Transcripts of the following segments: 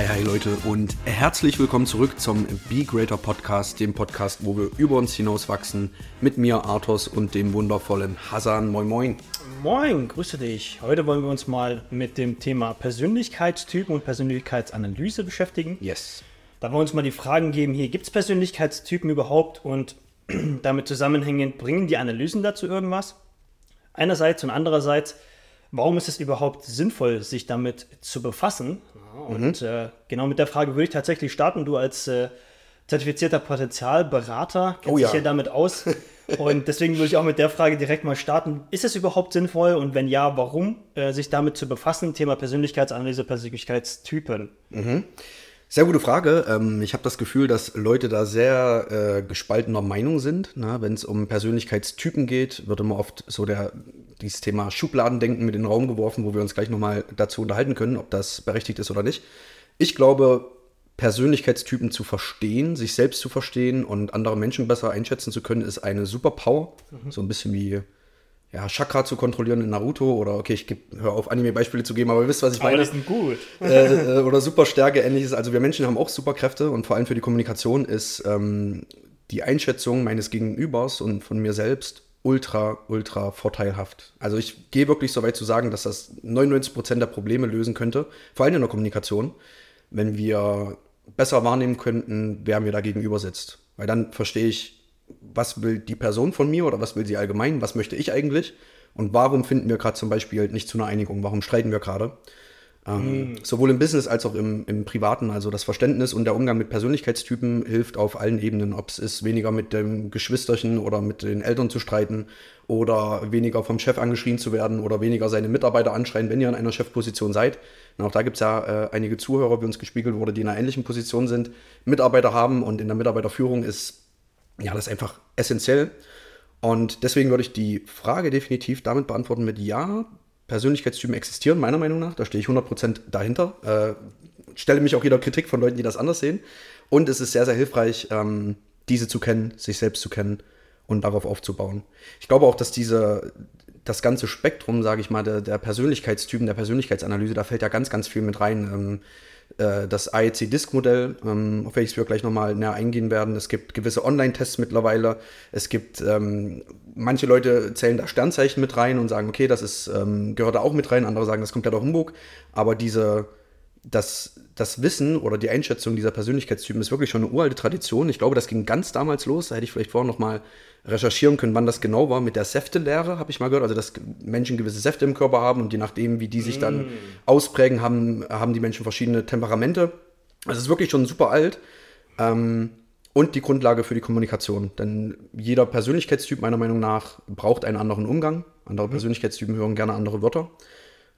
Hi, hi Leute und herzlich willkommen zurück zum Be Greater Podcast, dem Podcast, wo wir über uns hinaus wachsen, mit mir, Arthos und dem wundervollen Hasan. Moin, moin. Moin, grüße dich. Heute wollen wir uns mal mit dem Thema Persönlichkeitstypen und Persönlichkeitsanalyse beschäftigen. Yes. Da wollen wir uns mal die Fragen geben, hier gibt es Persönlichkeitstypen überhaupt und damit zusammenhängend, bringen die Analysen dazu irgendwas? Einerseits und andererseits, warum ist es überhaupt sinnvoll, sich damit zu befassen? Und mhm. äh, genau mit der Frage würde ich tatsächlich starten. Du als äh, zertifizierter Potenzialberater kennst oh, ja. dich ja damit aus. Und deswegen würde ich auch mit der Frage direkt mal starten. Ist es überhaupt sinnvoll und wenn ja, warum, äh, sich damit zu befassen? Thema Persönlichkeitsanalyse, Persönlichkeitstypen. Mhm. Sehr gute Frage. Ähm, ich habe das Gefühl, dass Leute da sehr äh, gespaltener Meinung sind. Ne? Wenn es um Persönlichkeitstypen geht, wird immer oft so der, dieses Thema Schubladendenken mit in den Raum geworfen, wo wir uns gleich nochmal dazu unterhalten können, ob das berechtigt ist oder nicht. Ich glaube, Persönlichkeitstypen zu verstehen, sich selbst zu verstehen und andere Menschen besser einschätzen zu können, ist eine Superpower. Mhm. So ein bisschen wie ja, Chakra zu kontrollieren in Naruto oder okay, ich höre auf, Anime-Beispiele zu geben, aber ihr wisst, was ich meine. Aber das ist gut. äh, äh, oder Superstärke, ähnliches. Also wir Menschen haben auch Superkräfte und vor allem für die Kommunikation ist ähm, die Einschätzung meines Gegenübers und von mir selbst ultra, ultra vorteilhaft. Also ich gehe wirklich so weit zu sagen, dass das 99% der Probleme lösen könnte, vor allem in der Kommunikation, wenn wir besser wahrnehmen könnten, wer mir da gegenüber sitzt. Weil dann verstehe ich, was will die Person von mir oder was will sie allgemein, was möchte ich eigentlich und warum finden wir gerade zum Beispiel nicht zu einer Einigung, warum streiten wir gerade. Ähm, mm. Sowohl im Business als auch im, im Privaten. Also das Verständnis und der Umgang mit Persönlichkeitstypen hilft auf allen Ebenen. Ob es ist, weniger mit dem Geschwisterchen oder mit den Eltern zu streiten oder weniger vom Chef angeschrien zu werden oder weniger seine Mitarbeiter anschreien, wenn ihr in einer Chefposition seid. Und auch da gibt es ja äh, einige Zuhörer, wie uns gespiegelt wurde, die in einer ähnlichen Position sind, Mitarbeiter haben und in der Mitarbeiterführung ist ja, das ist einfach essentiell. Und deswegen würde ich die Frage definitiv damit beantworten mit Ja, Persönlichkeitstypen existieren, meiner Meinung nach. Da stehe ich 100% dahinter. Äh, stelle mich auch jeder Kritik von Leuten, die das anders sehen. Und es ist sehr, sehr hilfreich, ähm, diese zu kennen, sich selbst zu kennen und darauf aufzubauen. Ich glaube auch, dass diese, das ganze Spektrum, sage ich mal, der, der Persönlichkeitstypen, der Persönlichkeitsanalyse, da fällt ja ganz, ganz viel mit rein. Ähm, äh, das AEC-Disk-Modell, ähm, auf welches wir gleich nochmal näher eingehen werden. Es gibt gewisse Online-Tests mittlerweile. Es gibt, ähm, manche Leute zählen da Sternzeichen mit rein und sagen, okay, das ist, ähm, gehört da auch mit rein. Andere sagen, das kommt ja doch Humbug. Aber diese, das, das Wissen oder die Einschätzung dieser Persönlichkeitstypen ist wirklich schon eine uralte Tradition. Ich glaube, das ging ganz damals los. Da hätte ich vielleicht vorher nochmal recherchieren können, wann das genau war. Mit der Säftelehre habe ich mal gehört. Also, dass Menschen gewisse Säfte im Körper haben und je nachdem, wie die sich dann mm. ausprägen, haben, haben die Menschen verschiedene Temperamente. Also, es ist wirklich schon super alt. Ähm, und die Grundlage für die Kommunikation. Denn jeder Persönlichkeitstyp, meiner Meinung nach, braucht einen anderen Umgang. Andere mhm. Persönlichkeitstypen hören gerne andere Wörter,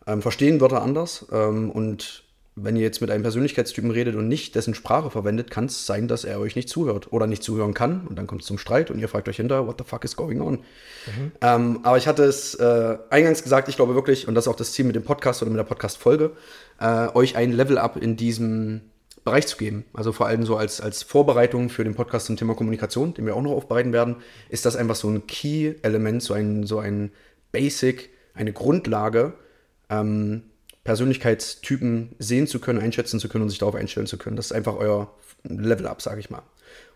ähm, verstehen Wörter anders ähm, und wenn ihr jetzt mit einem Persönlichkeitstypen redet und nicht dessen Sprache verwendet, kann es sein, dass er euch nicht zuhört oder nicht zuhören kann. Und dann kommt es zum Streit und ihr fragt euch hinter, what the fuck is going on? Mhm. Ähm, aber ich hatte es äh, eingangs gesagt, ich glaube wirklich, und das ist auch das Ziel mit dem Podcast oder mit der Podcast-Folge, äh, euch ein Level-Up in diesem Bereich zu geben. Also vor allem so als, als Vorbereitung für den Podcast zum Thema Kommunikation, den wir auch noch aufbereiten werden, ist das einfach so ein Key-Element, so ein, so ein Basic, eine Grundlage, ähm, Persönlichkeitstypen sehen zu können, einschätzen zu können und sich darauf einstellen zu können. Das ist einfach euer Level-Up, sage ich mal.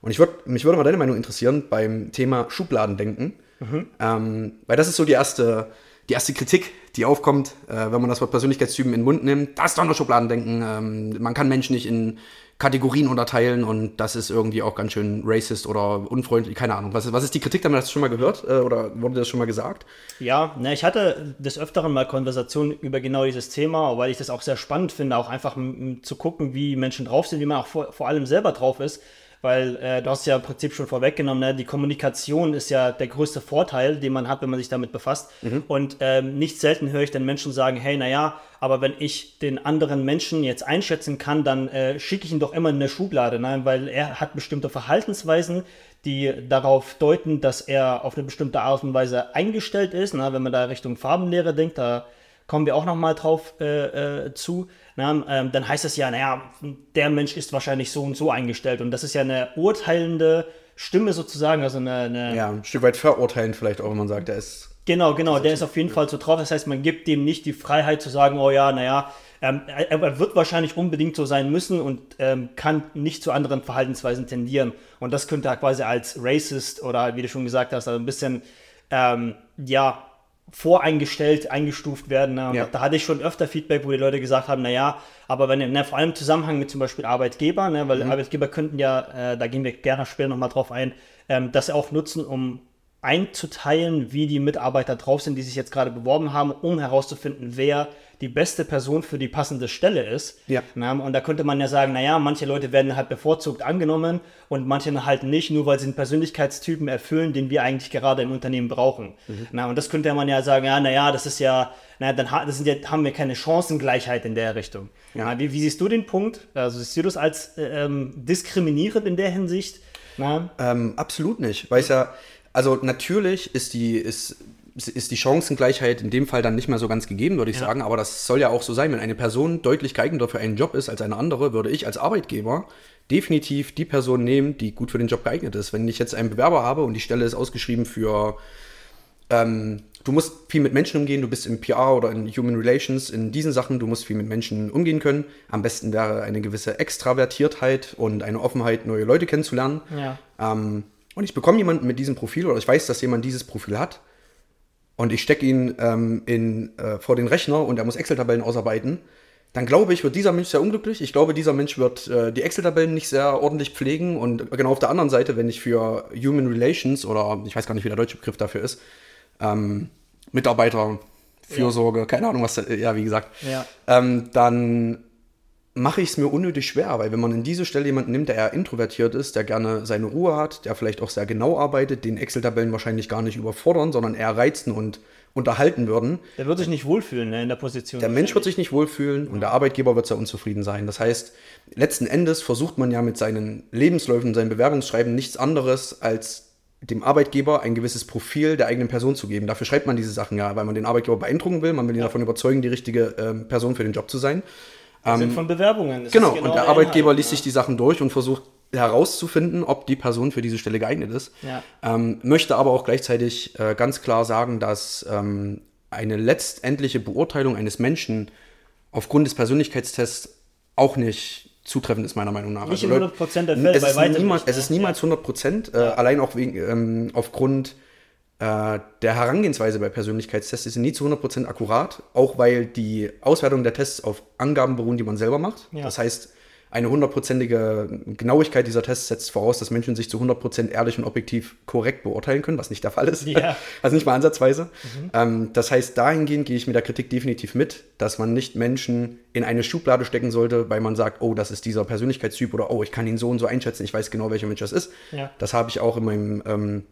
Und ich würd, mich würde mal deine Meinung interessieren beim Thema Schubladendenken. Mhm. Ähm, weil das ist so die erste, die erste Kritik, die aufkommt, äh, wenn man das Wort Persönlichkeitstypen in den Mund nimmt. Das ist doch nur Schubladendenken. Ähm, man kann Menschen nicht in Kategorien unterteilen und das ist irgendwie auch ganz schön racist oder unfreundlich, keine Ahnung. Was ist, was ist die Kritik damit? Hast du schon mal gehört äh, oder wurde das schon mal gesagt? Ja, ne, ich hatte des Öfteren mal Konversationen über genau dieses Thema, weil ich das auch sehr spannend finde, auch einfach zu gucken, wie Menschen drauf sind, wie man auch vor, vor allem selber drauf ist weil äh, du hast ja im Prinzip schon vorweggenommen, ne? die Kommunikation ist ja der größte Vorteil, den man hat, wenn man sich damit befasst. Mhm. Und ähm, nicht selten höre ich dann Menschen sagen, hey, naja, aber wenn ich den anderen Menschen jetzt einschätzen kann, dann äh, schicke ich ihn doch immer in eine Schublade, ne? weil er hat bestimmte Verhaltensweisen, die darauf deuten, dass er auf eine bestimmte Art und Weise eingestellt ist. Ne? Wenn man da Richtung Farbenlehre denkt, da kommen wir auch noch mal drauf äh, äh, zu. Na, ähm, dann heißt es ja, naja, der Mensch ist wahrscheinlich so und so eingestellt. Und das ist ja eine urteilende Stimme sozusagen, also eine, eine Ja, ein Stück weit verurteilend vielleicht auch, wenn man sagt, der ist. Genau, genau, der ist auf jeden Fall so drauf. Das heißt, man gibt dem nicht die Freiheit zu sagen, oh ja, naja, ähm, er, er, wird wahrscheinlich unbedingt so sein müssen und ähm, kann nicht zu anderen Verhaltensweisen tendieren. Und das könnte er quasi als racist oder wie du schon gesagt hast, also ein bisschen, ähm, ja, voreingestellt, eingestuft werden. Ne? Ja. Da, hatte ich schon öfter Feedback, wo die Leute gesagt haben, naja, aber wenn, ne, vor allem im Zusammenhang mit zum Beispiel Arbeitgeber, ne, weil mhm. Arbeitgeber könnten ja, äh, da gehen wir gerne später nochmal drauf ein, ähm, das auch nutzen, um einzuteilen, wie die Mitarbeiter drauf sind, die sich jetzt gerade beworben haben, um herauszufinden, wer die beste Person für die passende Stelle ist. Ja. Na, und da könnte man ja sagen, naja, manche Leute werden halt bevorzugt angenommen und manche halt nicht, nur weil sie einen Persönlichkeitstypen erfüllen, den wir eigentlich gerade im Unternehmen brauchen. Mhm. Na, und das könnte man ja sagen, ja, naja, das ist ja, naja, dann ja, haben wir keine Chancengleichheit in der Richtung. Ja. Wie, wie, siehst du den Punkt? Also siehst du das als äh, ähm, diskriminierend in der Hinsicht? Ähm, absolut nicht, weil es ja also natürlich ist die, ist, ist die Chancengleichheit in dem Fall dann nicht mehr so ganz gegeben, würde ich ja. sagen. Aber das soll ja auch so sein. Wenn eine Person deutlich geeigneter für einen Job ist als eine andere, würde ich als Arbeitgeber definitiv die Person nehmen, die gut für den Job geeignet ist. Wenn ich jetzt einen Bewerber habe und die Stelle ist ausgeschrieben für, ähm, du musst viel mit Menschen umgehen, du bist im PR oder in Human Relations, in diesen Sachen, du musst viel mit Menschen umgehen können. Am besten wäre eine gewisse Extravertiertheit und eine Offenheit, neue Leute kennenzulernen. Ja. Ähm, und ich bekomme jemanden mit diesem Profil oder ich weiß, dass jemand dieses Profil hat und ich stecke ihn ähm, in, äh, vor den Rechner und er muss Excel-Tabellen ausarbeiten, dann glaube ich, wird dieser Mensch sehr unglücklich. Ich glaube, dieser Mensch wird äh, die Excel-Tabellen nicht sehr ordentlich pflegen. Und genau auf der anderen Seite, wenn ich für Human Relations oder ich weiß gar nicht, wie der deutsche Begriff dafür ist, ähm, Mitarbeiterfürsorge, ja. keine Ahnung, was, ja, wie gesagt, ja. ähm, dann mache ich es mir unnötig schwer, weil wenn man in diese Stelle jemanden nimmt, der eher introvertiert ist, der gerne seine Ruhe hat, der vielleicht auch sehr genau arbeitet, den Excel-Tabellen wahrscheinlich gar nicht überfordern, sondern eher reizen und unterhalten würden. Der wird sich nicht wohlfühlen ne, in der Position. Der Mensch wird sich nicht wohlfühlen und der Arbeitgeber wird sehr unzufrieden sein. Das heißt, letzten Endes versucht man ja mit seinen Lebensläufen, seinen Bewerbungsschreiben nichts anderes als dem Arbeitgeber ein gewisses Profil der eigenen Person zu geben. Dafür schreibt man diese Sachen ja, weil man den Arbeitgeber beeindrucken will, man will ihn ja. davon überzeugen, die richtige ähm, Person für den Job zu sein. Ähm, sind von Bewerbungen. Das genau, genau, und der, Arbeitgeber Inhalt, liest ja. sich die Sachen durch und versucht herauszufinden, ob die Person für diese Stelle geeignet ist. Ja. Ähm, möchte aber auch gleichzeitig äh, ganz klar sagen, dass ähm, eine letztendliche Beurteilung eines Menschen aufgrund des Persönlichkeitstests auch nicht zutreffend ist, meiner Meinung nach. Nicht also, in 100% der Fälle, es ist, niemals, nicht, es ist niemals 100%, äh, allein auch wegen, ähm, aufgrund der Herangehensweise bei Persönlichkeitstests ist nie zu 100% akkurat, auch weil die Auswertung der Tests auf Angaben beruhen, die man selber macht. Ja. Das heißt, eine hundertprozentige Genauigkeit dieser Tests setzt voraus, dass Menschen sich zu 100% ehrlich und objektiv korrekt beurteilen können, was nicht der Fall ist. Ja. Also nicht mal ansatzweise. Mhm. Ähm, das heißt, dahingehend gehe ich mit der Kritik definitiv mit, dass man nicht Menschen in eine Schublade stecken sollte, weil man sagt, oh, das ist dieser Persönlichkeitstyp oder oh, ich kann ihn so und so einschätzen, ich weiß genau, welcher Mensch das ist. Ja. Das habe ich auch in meinem ähm,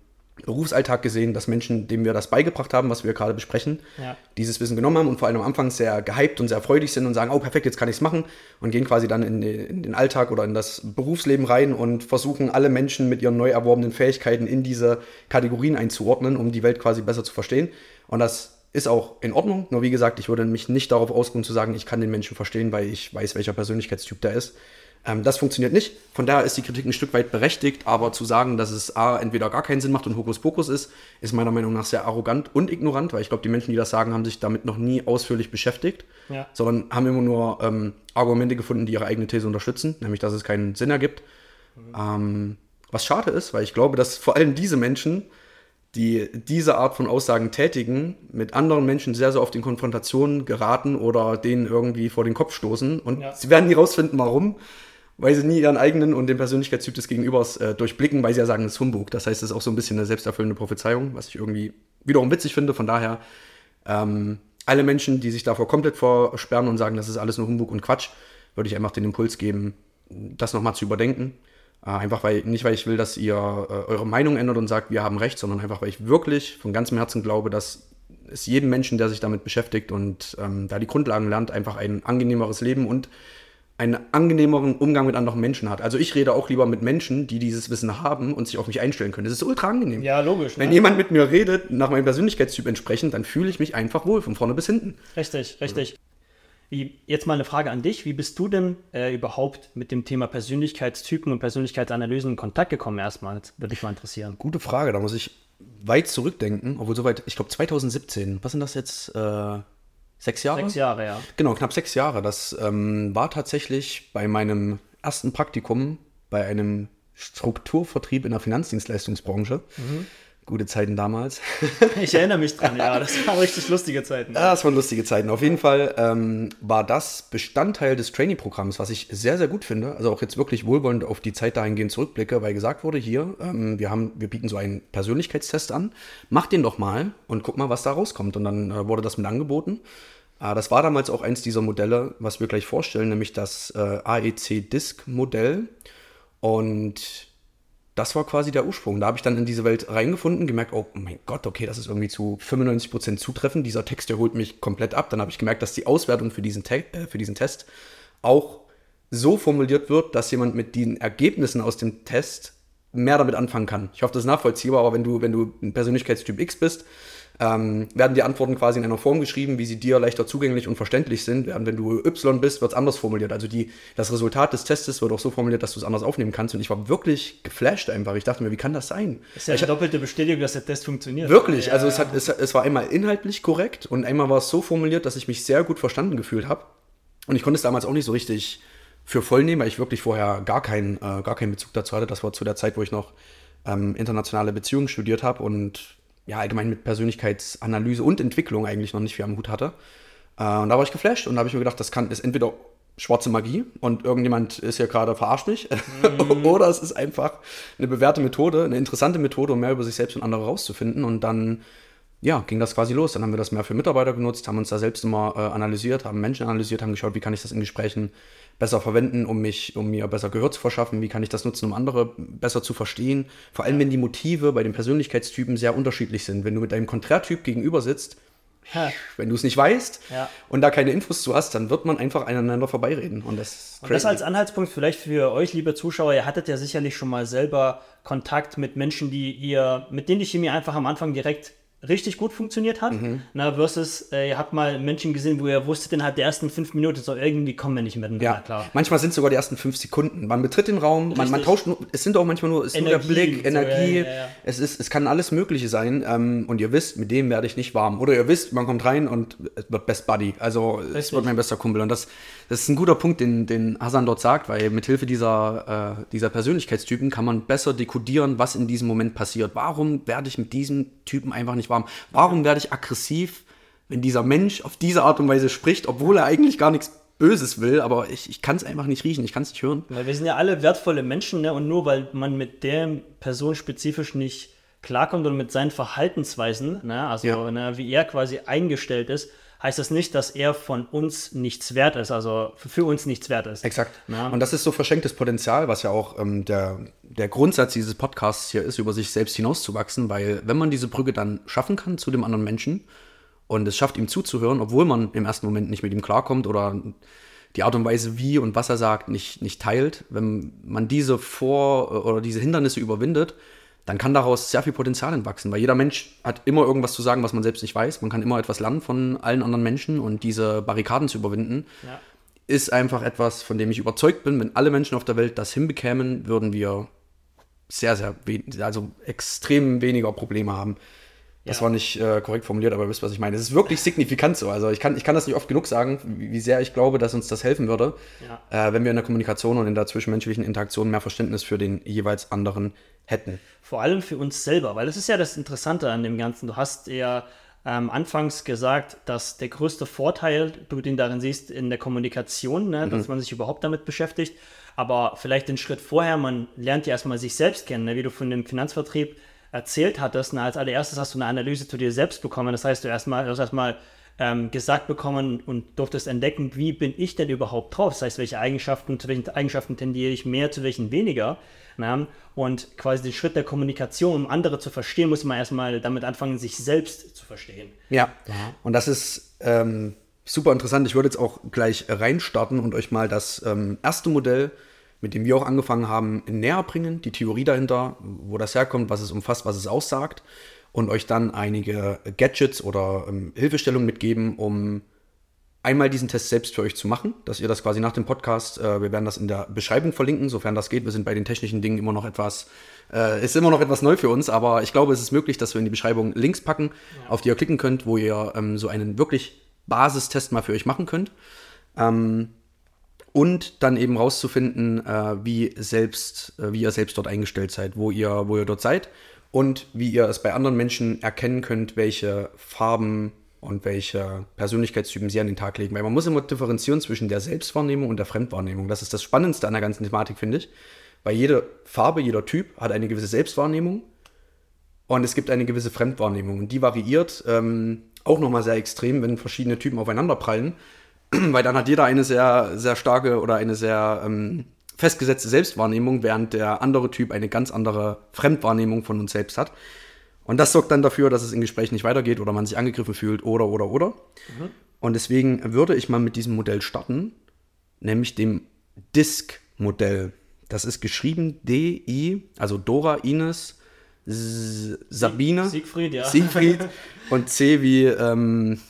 Berufsalltag gesehen, dass Menschen, denen wir das beigebracht haben, was wir gerade besprechen, ja. dieses Wissen genommen haben und vor allem am Anfang sehr gehypt und sehr freudig sind und sagen, oh perfekt, jetzt kann ich es machen und gehen quasi dann in, in, den Alltag oder in das Berufsleben rein und versuchen alle Menschen mit ihren neu erworbenen Fähigkeiten in diese Kategorien einzuordnen, um die Welt quasi besser zu verstehen. Und das ist auch in Ordnung, nur wie gesagt, ich würde mich nicht darauf ausruhen zu sagen, ich kann den Menschen verstehen, weil ich weiß, welcher Persönlichkeitstyp der ist. Ähm, das funktioniert nicht. Von daher ist die Kritik ein Stück weit berechtigt, aber zu sagen, dass es A, entweder gar keinen Sinn macht und Hokuspokus ist, ist meiner Meinung nach sehr arrogant und ignorant, weil ich glaube, die Menschen, die das sagen, haben sich damit noch nie ausführlich beschäftigt, ja. sondern haben immer nur ähm, Argumente gefunden, die ihre eigene These unterstützen, nämlich, dass es keinen Sinn ergibt. Mhm. Ähm, was schade ist, weil ich glaube, dass vor allem diese Menschen, die diese Art von Aussagen tätigen, mit anderen Menschen sehr, sehr oft in Konfrontationen geraten oder denen irgendwie vor den Kopf stoßen. Und ja. sie werden nie rausfinden, warum weil sie nie ihren eigenen und den Persönlichkeitstyp des Gegenübers äh, durchblicken, weil sie ja sagen, es ist Humbug. Das heißt, es ist auch so ein bisschen eine selbsterfüllende Prophezeiung, was ich irgendwie wiederum witzig finde. Von daher, ähm, alle Menschen, die sich davor komplett versperren und sagen, das ist alles nur Humbug und Quatsch, würde ich einfach den Impuls geben, das nochmal zu überdenken. Äh, einfach weil, nicht weil ich will, dass ihr äh, eure Meinung ändert und sagt, wir haben recht, sondern einfach weil ich wirklich von ganzem Herzen glaube, dass es jedem Menschen, der sich damit beschäftigt und ähm, da die Grundlagen lernt, einfach ein angenehmeres Leben und einen angenehmeren Umgang mit anderen Menschen hat. Also ich rede auch lieber mit Menschen, die dieses Wissen haben und sich auf mich einstellen können. Das ist ultra angenehm. Ja, logisch. Wenn ne? jemand mit mir redet, nach meinem Persönlichkeitstyp entsprechend, dann fühle ich mich einfach wohl, von vorne bis hinten. Richtig, richtig. Wie, jetzt mal eine Frage an dich. Wie bist du denn äh, überhaupt mit dem Thema Persönlichkeitstypen und Persönlichkeitsanalysen in Kontakt gekommen erstmal? Würde mich mal interessieren. Gute Frage. Da muss ich weit zurückdenken, obwohl soweit, ich glaube 2017. Was sind das jetzt? Äh, Sechs Jahre? Sechs Jahre, ja. Genau, knapp sechs Jahre. Das ähm, war tatsächlich bei meinem ersten Praktikum bei einem Strukturvertrieb in der Finanzdienstleistungsbranche. Mhm. Gute Zeiten damals. Ich erinnere mich dran, ja. Das waren richtig lustige Zeiten. Ja, das waren lustige Zeiten. Auf jeden Fall ähm, war das Bestandteil des Trainee-Programms, was ich sehr, sehr gut finde. Also auch jetzt wirklich wohlwollend auf die Zeit dahingehend zurückblicke, weil gesagt wurde, hier, ähm, wir, haben, wir bieten so einen Persönlichkeitstest an. Mach den doch mal und guck mal, was da rauskommt. Und dann äh, wurde das mit angeboten. Äh, das war damals auch eins dieser Modelle, was wir gleich vorstellen, nämlich das äh, AEC-Disk-Modell. Und das war quasi der Ursprung. Da habe ich dann in diese Welt reingefunden, gemerkt, oh mein Gott, okay, das ist irgendwie zu 95% zutreffend. Dieser Text, der holt mich komplett ab. Dann habe ich gemerkt, dass die Auswertung für diesen, Te äh, für diesen Test auch so formuliert wird, dass jemand mit den Ergebnissen aus dem Test mehr damit anfangen kann. Ich hoffe, das ist nachvollziehbar, aber wenn du, wenn du ein Persönlichkeitstyp X bist, ähm, werden die Antworten quasi in einer Form geschrieben, wie sie dir leichter zugänglich und verständlich sind. Während wenn du Y bist, wird es anders formuliert. Also die, das Resultat des Testes wird auch so formuliert, dass du es anders aufnehmen kannst. Und ich war wirklich geflasht einfach. Ich dachte mir, wie kann das sein? Das ist ja eine doppelte Bestätigung, dass der Test funktioniert. Wirklich. Also ja, also es, hat, es, es war einmal inhaltlich korrekt und einmal war es so formuliert, dass ich mich sehr gut verstanden gefühlt habe. Und ich konnte es damals auch nicht so richtig für voll nehmen, weil ich wirklich vorher gar keinen, äh, gar keinen Bezug dazu hatte. Das war zu der Zeit, wo ich noch ähm, internationale Beziehungen studiert habe und ja, allgemein mit Persönlichkeitsanalyse und Entwicklung eigentlich noch nicht viel am Hut hatte. Äh, und da war ich geflasht und da habe ich mir gedacht, das kann, ist entweder schwarze Magie und irgendjemand ist ja gerade verarscht mich mm. oder es ist einfach eine bewährte Methode, eine interessante Methode, um mehr über sich selbst und andere rauszufinden und dann ja, ging das quasi los. Dann haben wir das mehr für Mitarbeiter genutzt, haben uns da selbst immer äh, analysiert, haben Menschen analysiert, haben geschaut, wie kann ich das in Gesprächen besser verwenden, um mich, um mir besser Gehör zu verschaffen, wie kann ich das nutzen, um andere besser zu verstehen. Vor allem, wenn die Motive bei den Persönlichkeitstypen sehr unterschiedlich sind. Wenn du mit deinem Konträrtyp gegenüber sitzt, ja. wenn du es nicht weißt ja. und da keine Infos zu hast, dann wird man einfach aneinander vorbeireden. Und das, und das als Anhaltspunkt vielleicht für euch, liebe Zuschauer, ihr hattet ja sicherlich schon mal selber Kontakt mit Menschen, die ihr, mit denen die Chemie einfach am Anfang direkt richtig gut funktioniert hat. Mhm. Na, versus, äh, ihr habt mal Menschen gesehen, wo ihr wusstet, innerhalb der ersten fünf Minuten, so irgendwie kommen wir nicht miteinander ja. klar. Manchmal sind es sogar die ersten fünf Sekunden. Man betritt den Raum, man, man, tauscht nur, es sind auch manchmal nur, ist Energie, nur der Blick, Energie, so, ja, ja, es, ist, es kann alles Mögliche sein. Ähm, und ihr wisst, mit dem werde ich nicht warm. Oder ihr wisst, man kommt rein und es wird Best Buddy. Also richtig. es wird mein bester Kumpel. Und das, das ist ein guter Punkt, den, den Hasan dort sagt, weil mithilfe dieser, äh, dieser Persönlichkeitstypen kann man besser dekodieren, was in diesem Moment passiert. Warum werde ich mit diesem Typen einfach nicht warm? Warum werde ich aggressiv, wenn dieser Mensch auf diese Art und Weise spricht, obwohl er eigentlich gar nichts Böses will, aber ich, ich kann es einfach nicht riechen, ich kann es nicht hören. Weil wir sind ja alle wertvolle Menschen, ne? Und nur weil man mit der Person spezifisch nicht klarkommt und mit seinen Verhaltensweisen, ne? also ja. ne, wie er quasi eingestellt ist, heißt das nicht, dass er von uns nichts wert ist, also für uns nichts wert ist. Exakt. Ja. Und das ist so verschenktes Potenzial, was ja auch ähm, der, der Grundsatz dieses Podcasts hier ist, über sich selbst hinauszuwachsen, weil wenn man diese Brücke dann schaffen kann zu dem anderen Menschen und es schafft, ihm zuzuhören, obwohl man im ersten Moment nicht mit ihm klarkommt oder die Art und Weise, wie und was er sagt, nicht, nicht teilt, wenn man diese Vor- oder diese Hindernisse überwindet, dann kann daraus sehr viel Potenzial entwachsen, weil jeder Mensch hat immer irgendwas zu sagen, was man selbst nicht weiß. Man kann immer etwas lernen von allen anderen Menschen und diese Barrikaden zu überwinden, ja. ist einfach etwas, von dem ich überzeugt bin, wenn alle Menschen auf der Welt das hinbekämen, würden wir sehr, sehr, also extrem weniger Probleme haben. Das ja. war nicht äh, korrekt formuliert, aber ihr wisst, was ich meine. Es ist wirklich signifikant so. Also ich kann, ich kann das nicht oft genug sagen, wie, wie sehr ich glaube, dass uns das helfen würde, ja. äh, wenn wir in der Kommunikation und in der zwischenmenschlichen Interaktion mehr Verständnis für den jeweils anderen hätten. Vor allem für uns selber, weil das ist ja das Interessante an dem Ganzen. Du hast ja ähm, anfangs gesagt, dass der größte Vorteil, du den darin siehst, in der Kommunikation, ne, mhm. dass man sich überhaupt damit beschäftigt. Aber vielleicht den Schritt vorher, man lernt ja erstmal sich selbst kennen, ne, wie du von dem Finanzvertrieb erzählt hattest, na, als allererstes hast du eine Analyse zu dir selbst bekommen. Das heißt, du, erstmal, hast erstmal ähm, gesagt bekommen und durftest entdecken, wie bin ich denn überhaupt drauf? Das heißt, welche Eigenschaften, zu welchen Eigenschaften tendiere ich mehr, zu welchen weniger. Na? Und quasi den Schritt der Kommunikation, um andere zu verstehen, muss man erstmal damit anfangen, sich selbst zu verstehen. Ja, und das ist ähm, super interessant. Ich würde jetzt auch gleich reinstarten und euch mal das ähm, erste Modell mit dem wir auch angefangen haben, näher bringen, die Theorie dahinter, wo das herkommt, was es umfasst, was es aussagt und euch dann einige Gadgets oder ähm, Hilfestellungen mitgeben, um einmal diesen Test selbst für euch zu machen, dass ihr das quasi nach dem Podcast, äh, wir werden das in der Beschreibung verlinken, sofern das geht. Wir sind bei den technischen Dingen immer noch etwas, äh, ist immer noch etwas neu für uns, aber ich glaube, es ist möglich, dass wir in die Beschreibung Links packen, ja. auf die ihr klicken könnt, wo ihr ähm, so einen wirklich Basistest mal für euch machen könnt. Ähm, und dann eben rauszufinden, äh, wie, selbst, äh, wie ihr selbst dort eingestellt seid, wo ihr, wo ihr dort seid und wie ihr es bei anderen Menschen erkennen könnt, welche Farben und welche Persönlichkeitstypen sie an den Tag legen. Weil man muss immer differenzieren zwischen der Selbstwahrnehmung und der Fremdwahrnehmung. Das ist das Spannendste an der ganzen Thematik, finde ich. Weil jede Farbe, jeder Typ hat eine gewisse Selbstwahrnehmung und es gibt eine gewisse Fremdwahrnehmung. Und die variiert ähm, auch nochmal sehr extrem, wenn verschiedene Typen aufeinander prallen. Weil dann hat jeder eine sehr, sehr starke oder eine sehr ähm, festgesetzte Selbstwahrnehmung, während der andere Typ eine ganz andere Fremdwahrnehmung von uns selbst hat. Und das sorgt dann dafür, dass es in Gesprächen nicht weitergeht oder man sich angegriffen fühlt oder, oder, oder. Mhm. Und deswegen würde ich mal mit diesem Modell starten, nämlich dem Disk-Modell. Das ist geschrieben D-I, also Dora, Ines, S Sabine, Siegfried, ja. Siegfried und C wie ähm,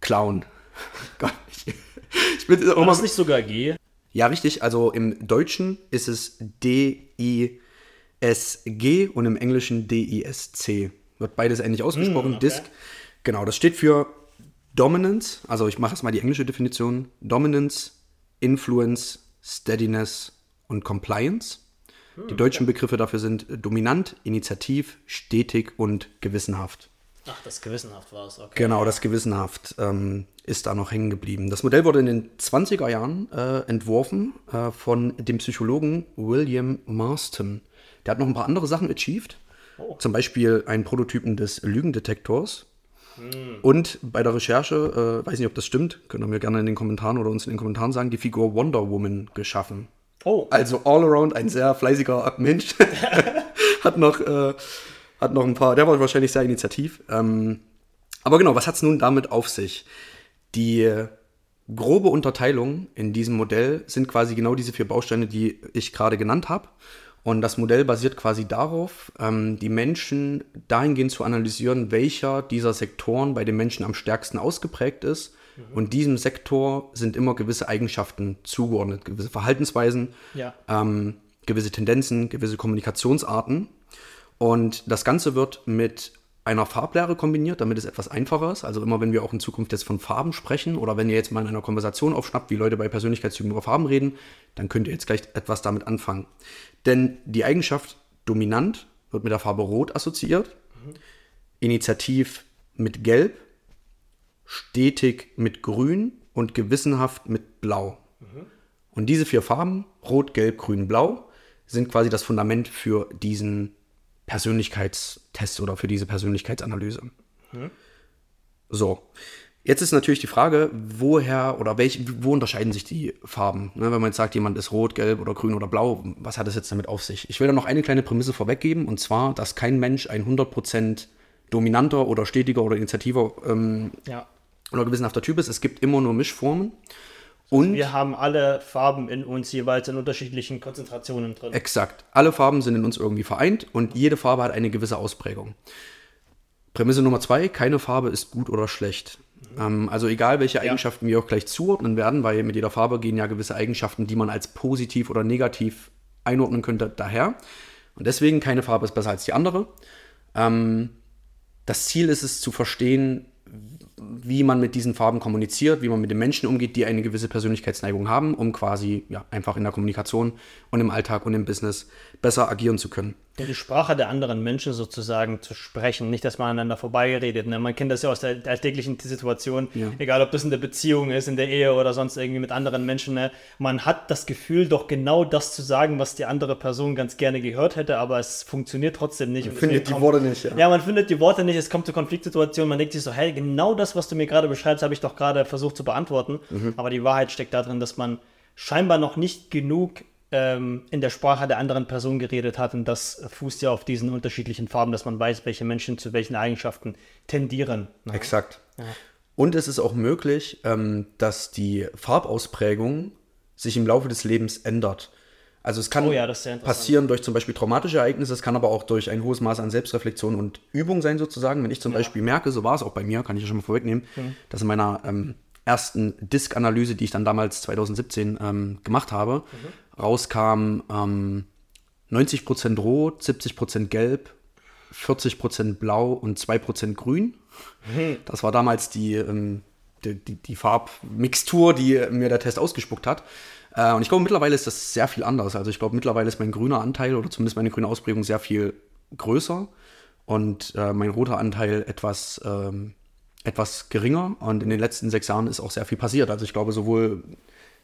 Clown. Gott, ich, ich bin auch mal, nicht sogar G? Ja, richtig. Also im Deutschen ist es D-I-S. S-G und im Englischen D-I-S-C. Wird beides ähnlich ausgesprochen. Mm, okay. Disk. Genau, das steht für Dominance. Also ich mache jetzt mal die englische Definition. Dominance, Influence, Steadiness und Compliance. Hm, die deutschen okay. Begriffe dafür sind dominant, initiativ, stetig und gewissenhaft. Ach, das gewissenhaft war es, okay. Genau, das gewissenhaft ähm, ist da noch hängen geblieben. Das Modell wurde in den 20er Jahren äh, entworfen äh, von dem Psychologen William Marston. Der hat noch ein paar andere Sachen achieved. Oh. Zum Beispiel einen Prototypen des Lügendetektors. Hm. Und bei der Recherche, äh, weiß nicht, ob das stimmt, könnt ihr mir gerne in den Kommentaren oder uns in den Kommentaren sagen, die Figur Wonder Woman geschaffen. Oh. Also all around ein sehr fleißiger Mensch. hat noch, äh, hat noch ein paar, der war wahrscheinlich sehr initiativ. Ähm, aber genau, was hat es nun damit auf sich? Die grobe Unterteilung in diesem Modell sind quasi genau diese vier Bausteine, die ich gerade genannt habe. Und das Modell basiert quasi darauf, ähm, die Menschen dahingehend zu analysieren, welcher dieser Sektoren bei den Menschen am stärksten ausgeprägt ist. Mhm. Und diesem Sektor sind immer gewisse Eigenschaften zugeordnet, gewisse Verhaltensweisen, ja. ähm, gewisse Tendenzen, gewisse Kommunikationsarten. Und das Ganze wird mit einer Farblehre kombiniert, damit es etwas einfacher ist. Also immer, wenn wir auch in Zukunft jetzt von Farben sprechen oder wenn ihr jetzt mal in einer Konversation aufschnappt, wie Leute bei Persönlichkeitstypen über Farben reden, dann könnt ihr jetzt gleich etwas damit anfangen. Denn die Eigenschaft dominant wird mit der Farbe Rot assoziiert, mhm. Initiativ mit Gelb, stetig mit Grün und gewissenhaft mit Blau. Mhm. Und diese vier Farben, Rot, Gelb, Grün, Blau, sind quasi das Fundament für diesen Persönlichkeitstest oder für diese Persönlichkeitsanalyse. Mhm. So. Jetzt ist natürlich die Frage, woher oder welch, wo unterscheiden sich die Farben? Ne, wenn man jetzt sagt, jemand ist rot, gelb oder grün oder blau, was hat es jetzt damit auf sich? Ich will da noch eine kleine Prämisse vorweggeben und zwar, dass kein Mensch ein 100% dominanter oder stetiger oder initiativer ähm, ja. oder gewissenhafter Typ ist. Es gibt immer nur Mischformen. Und wir haben alle Farben in uns jeweils in unterschiedlichen Konzentrationen drin. Exakt. Alle Farben sind in uns irgendwie vereint und jede Farbe hat eine gewisse Ausprägung. Prämisse Nummer zwei, keine Farbe ist gut oder schlecht. Mhm. Ähm, also egal, welche Eigenschaften ja. wir auch gleich zuordnen werden, weil mit jeder Farbe gehen ja gewisse Eigenschaften, die man als positiv oder negativ einordnen könnte, daher. Und deswegen keine Farbe ist besser als die andere. Ähm, das Ziel ist es zu verstehen, wie man mit diesen Farben kommuniziert, wie man mit den Menschen umgeht, die eine gewisse Persönlichkeitsneigung haben, um quasi ja, einfach in der Kommunikation und im Alltag und im Business besser agieren zu können. Ja, die Sprache der anderen Menschen sozusagen zu sprechen, nicht, dass man aneinander vorbeiredet. Ne? Man kennt das ja aus der, der alltäglichen Situation, ja. egal ob das in der Beziehung ist, in der Ehe oder sonst irgendwie mit anderen Menschen. Ne? Man hat das Gefühl, doch genau das zu sagen, was die andere Person ganz gerne gehört hätte, aber es funktioniert trotzdem nicht. Man findet die kommt, Worte nicht, ja. Ja, man findet die Worte nicht, es kommt zu Konfliktsituationen, man denkt sich so, hey, genau das, was du mir gerade beschreibst, habe ich doch gerade versucht zu beantworten. Mhm. Aber die Wahrheit steckt darin, dass man scheinbar noch nicht genug ähm, in der Sprache der anderen Person geredet hat. Und das fußt ja auf diesen unterschiedlichen Farben, dass man weiß, welche Menschen zu welchen Eigenschaften tendieren. Ne? Exakt. Ja. Und es ist auch möglich, ähm, dass die Farbausprägung sich im Laufe des Lebens ändert. Also es kann oh ja, passieren durch zum Beispiel traumatische Ereignisse, es kann aber auch durch ein hohes Maß an Selbstreflexion und Übung sein sozusagen. Wenn ich zum ja. Beispiel merke, so war es auch bei mir, kann ich ja schon mal vorwegnehmen, mhm. dass in meiner ähm, ersten Disk-Analyse, die ich dann damals 2017 ähm, gemacht habe, mhm rauskam ähm, 90% rot, 70% gelb, 40% blau und 2% grün. Mhm. Das war damals die ähm, die, die, die Farbmixtur, die mir der Test ausgespuckt hat. Äh, und ich glaube, mittlerweile ist das sehr viel anders. Also ich glaube, mittlerweile ist mein grüner Anteil oder zumindest meine grüne Ausprägung sehr viel größer und äh, mein roter Anteil etwas, ähm, etwas geringer. Und in den letzten sechs Jahren ist auch sehr viel passiert. Also ich glaube, sowohl,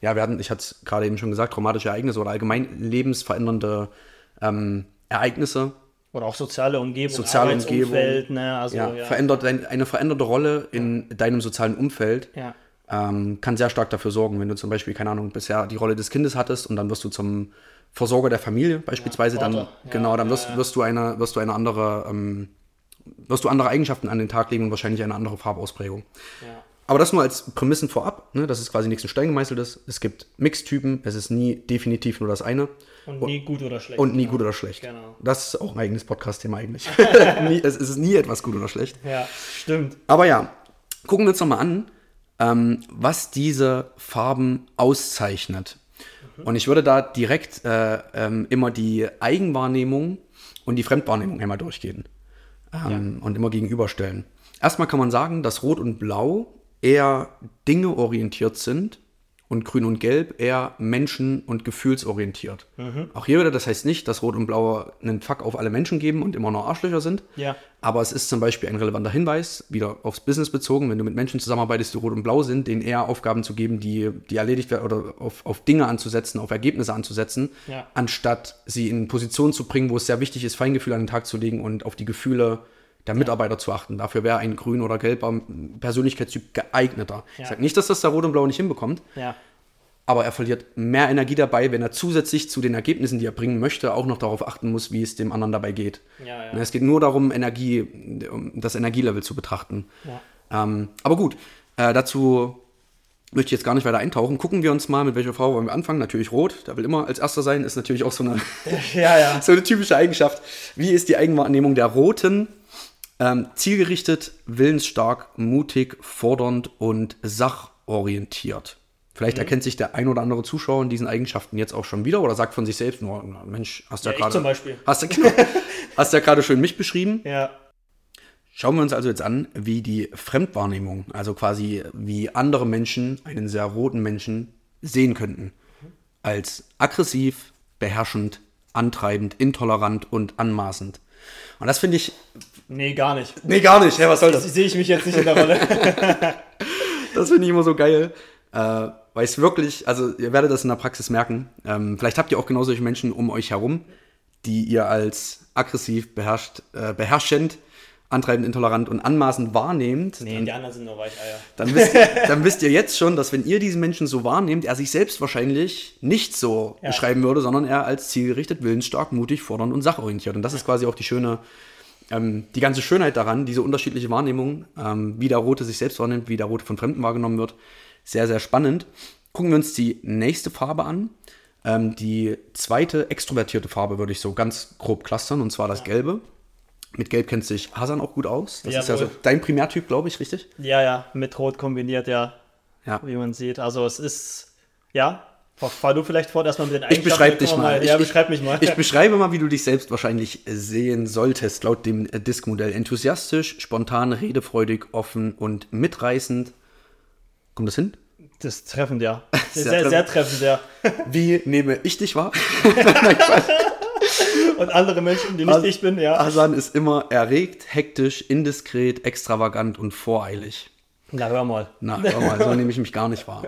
ja, wir hatten, ich hatte es gerade eben schon gesagt, traumatische Ereignisse oder allgemein lebensverändernde ähm, Ereignisse. Oder auch soziale Umgebung, soziale Umgebung, ne? also, ja, ja. Verändert, eine veränderte Rolle in deinem sozialen Umfeld ja. Ähm, kann sehr stark dafür sorgen, wenn du zum Beispiel, keine Ahnung, bisher die Rolle des Kindes hattest und dann wirst du zum Versorger der Familie beispielsweise, Ja, dann. Ja, genau, dann wirst, wirst du eine, wirst du eine andere, ähm, wirst du andere Eigenschaften an den Tag legen und wahrscheinlich eine andere Farbausprägung. Ja. Aber das nur als Prämissen vorab, ne, dass es quasi nichts in Stein gemeißelt ist. Es gibt Mixtypen, es ist nie definitiv nur das eine Und nie gut oder schlecht. und nie gut oder schlecht. Genau. Das ist auch ein eigenes Podcast-Thema eigentlich. es ist nie etwas gut oder schlecht. Ja, stimmt. Aber ja, gucken wir uns nochmal an, ähm, was diese Farben auszeichnet. Und ich würde da direkt äh, ähm, immer die Eigenwahrnehmung und die Fremdwahrnehmung einmal durchgehen ähm, und immer gegenüberstellen. Erstmal kann man sagen, dass Rot und Blau eher Dinge orientiert sind und Grün und Gelb eher Menschen- und gefühlsorientiert. Auch hier wieder, das heißt nicht, dass Rot und Blau einen Fuck auf alle Menschen geben und immer nur Arschlöcher sind. Ja. Aber es ist zum Beispiel ein relevanter Hinweis, wieder aufs Business bezogen, wenn du mit Menschen zusammenarbeitest, die rot und blau sind, denen eher Aufgaben zu geben, die, die erledigt werden oder auf, auf Dinge anzusetzen, auf Ergebnisse anzusetzen, Ja. anstatt sie in Positionen zu bringen, wo es sehr wichtig ist, Feingefühl an den Tag zu legen und auf die Gefühle der Mitarbeiter zu achten. Dafür wäre ein grün oder gelber Persönlichkeitstyp geeigneter. Ich Ja. sage nicht, dass das der Rot und Blau nicht hinbekommt, Ja. aber er verliert mehr Energie dabei, wenn er zusätzlich zu den Ergebnissen, die er bringen möchte, auch noch darauf achten muss, wie es dem anderen dabei geht. Ja, ja. Ne, Es geht nur darum, Energie, um das Energielevel zu betrachten. Ja. Ähm, aber gut, äh, dazu möchte ich jetzt gar nicht weiter eintauchen. Gucken wir uns mal, mit welcher Farbe wollen wir anfangen. Natürlich rot, der will immer als erster sein, ist natürlich auch so eine, Ja, ja. so eine typische Eigenschaft. Wie ist die Eigenwahrnehmung der Roten? Ähm, zielgerichtet, willensstark, mutig, fordernd und sachorientiert. Vielleicht Mhm. erkennt sich der ein oder andere Zuschauer in diesen Eigenschaften jetzt auch schon wieder oder sagt von sich selbst nur, Mensch, hast du Ja, ja, gerade. zum Beispiel. Hast du, genau, hast du ja gerade schön mich beschrieben. Ja. Schauen wir uns also jetzt an, wie die Fremdwahrnehmung, also quasi wie andere Menschen einen sehr roten Menschen sehen könnten. Als aggressiv, beherrschend, antreibend, intolerant und anmaßend. Und das finde ich. Nee, gar nicht. Nee, gar nicht. Hä, was soll Das sehe ich mich jetzt nicht in der Rolle. Das finde ich immer so geil. Äh, weil es wirklich, also ihr werdet das in der Praxis merken. Ähm, vielleicht habt ihr auch genau solche Menschen um euch herum, die ihr als aggressiv, beherrscht, äh, beherrschend, antreibend, intolerant und anmaßend wahrnehmt. nee, die anderen sind nur Weicheier. dann wisst, ihr, dann wisst ihr jetzt schon, dass wenn ihr diesen Menschen so wahrnehmt, er sich selbst wahrscheinlich nicht so Ja. beschreiben würde, sondern er als zielgerichtet, willensstark, mutig, fordernd und sachorientiert. Und das ist quasi auch die schöne, ähm, die ganze Schönheit daran, diese unterschiedliche Wahrnehmung, ähm, wie der Rote sich selbst wahrnimmt, wie der Rote von Fremden wahrgenommen wird. Sehr, sehr spannend. Gucken wir uns die nächste Farbe an. Ähm, die zweite extrovertierte Farbe würde ich so ganz grob clustern, und zwar das Gelbe. Mit Gelb kennt sich Hasan auch gut aus. Das ist ja so Jawohl. dein Primärtyp, glaube ich, richtig? Ja, ja, mit Rot kombiniert, ja, Ja. wie man sieht. Also es ist, ja, fahr, du vielleicht fort erstmal mit den Ich beschreibe dich mal. Ja, ich, beschreib mich mal. Ich beschreibe mal, wie du dich selbst wahrscheinlich sehen solltest, laut dem äh, Disk-Modell. Enthusiastisch, spontan, redefreudig, offen und mitreißend. Kommt das hin? das ist treffend, ja. Sehr Sehr, sehr, treffend, ja. Wie nehme ich dich wahr? Und andere Menschen, die nicht Also- ich bin, ja. Hasan ist immer erregt, hektisch, indiskret, extravagant und voreilig. Na, hör mal. Na, hör mal, so nehme ich mich gar nicht wahr.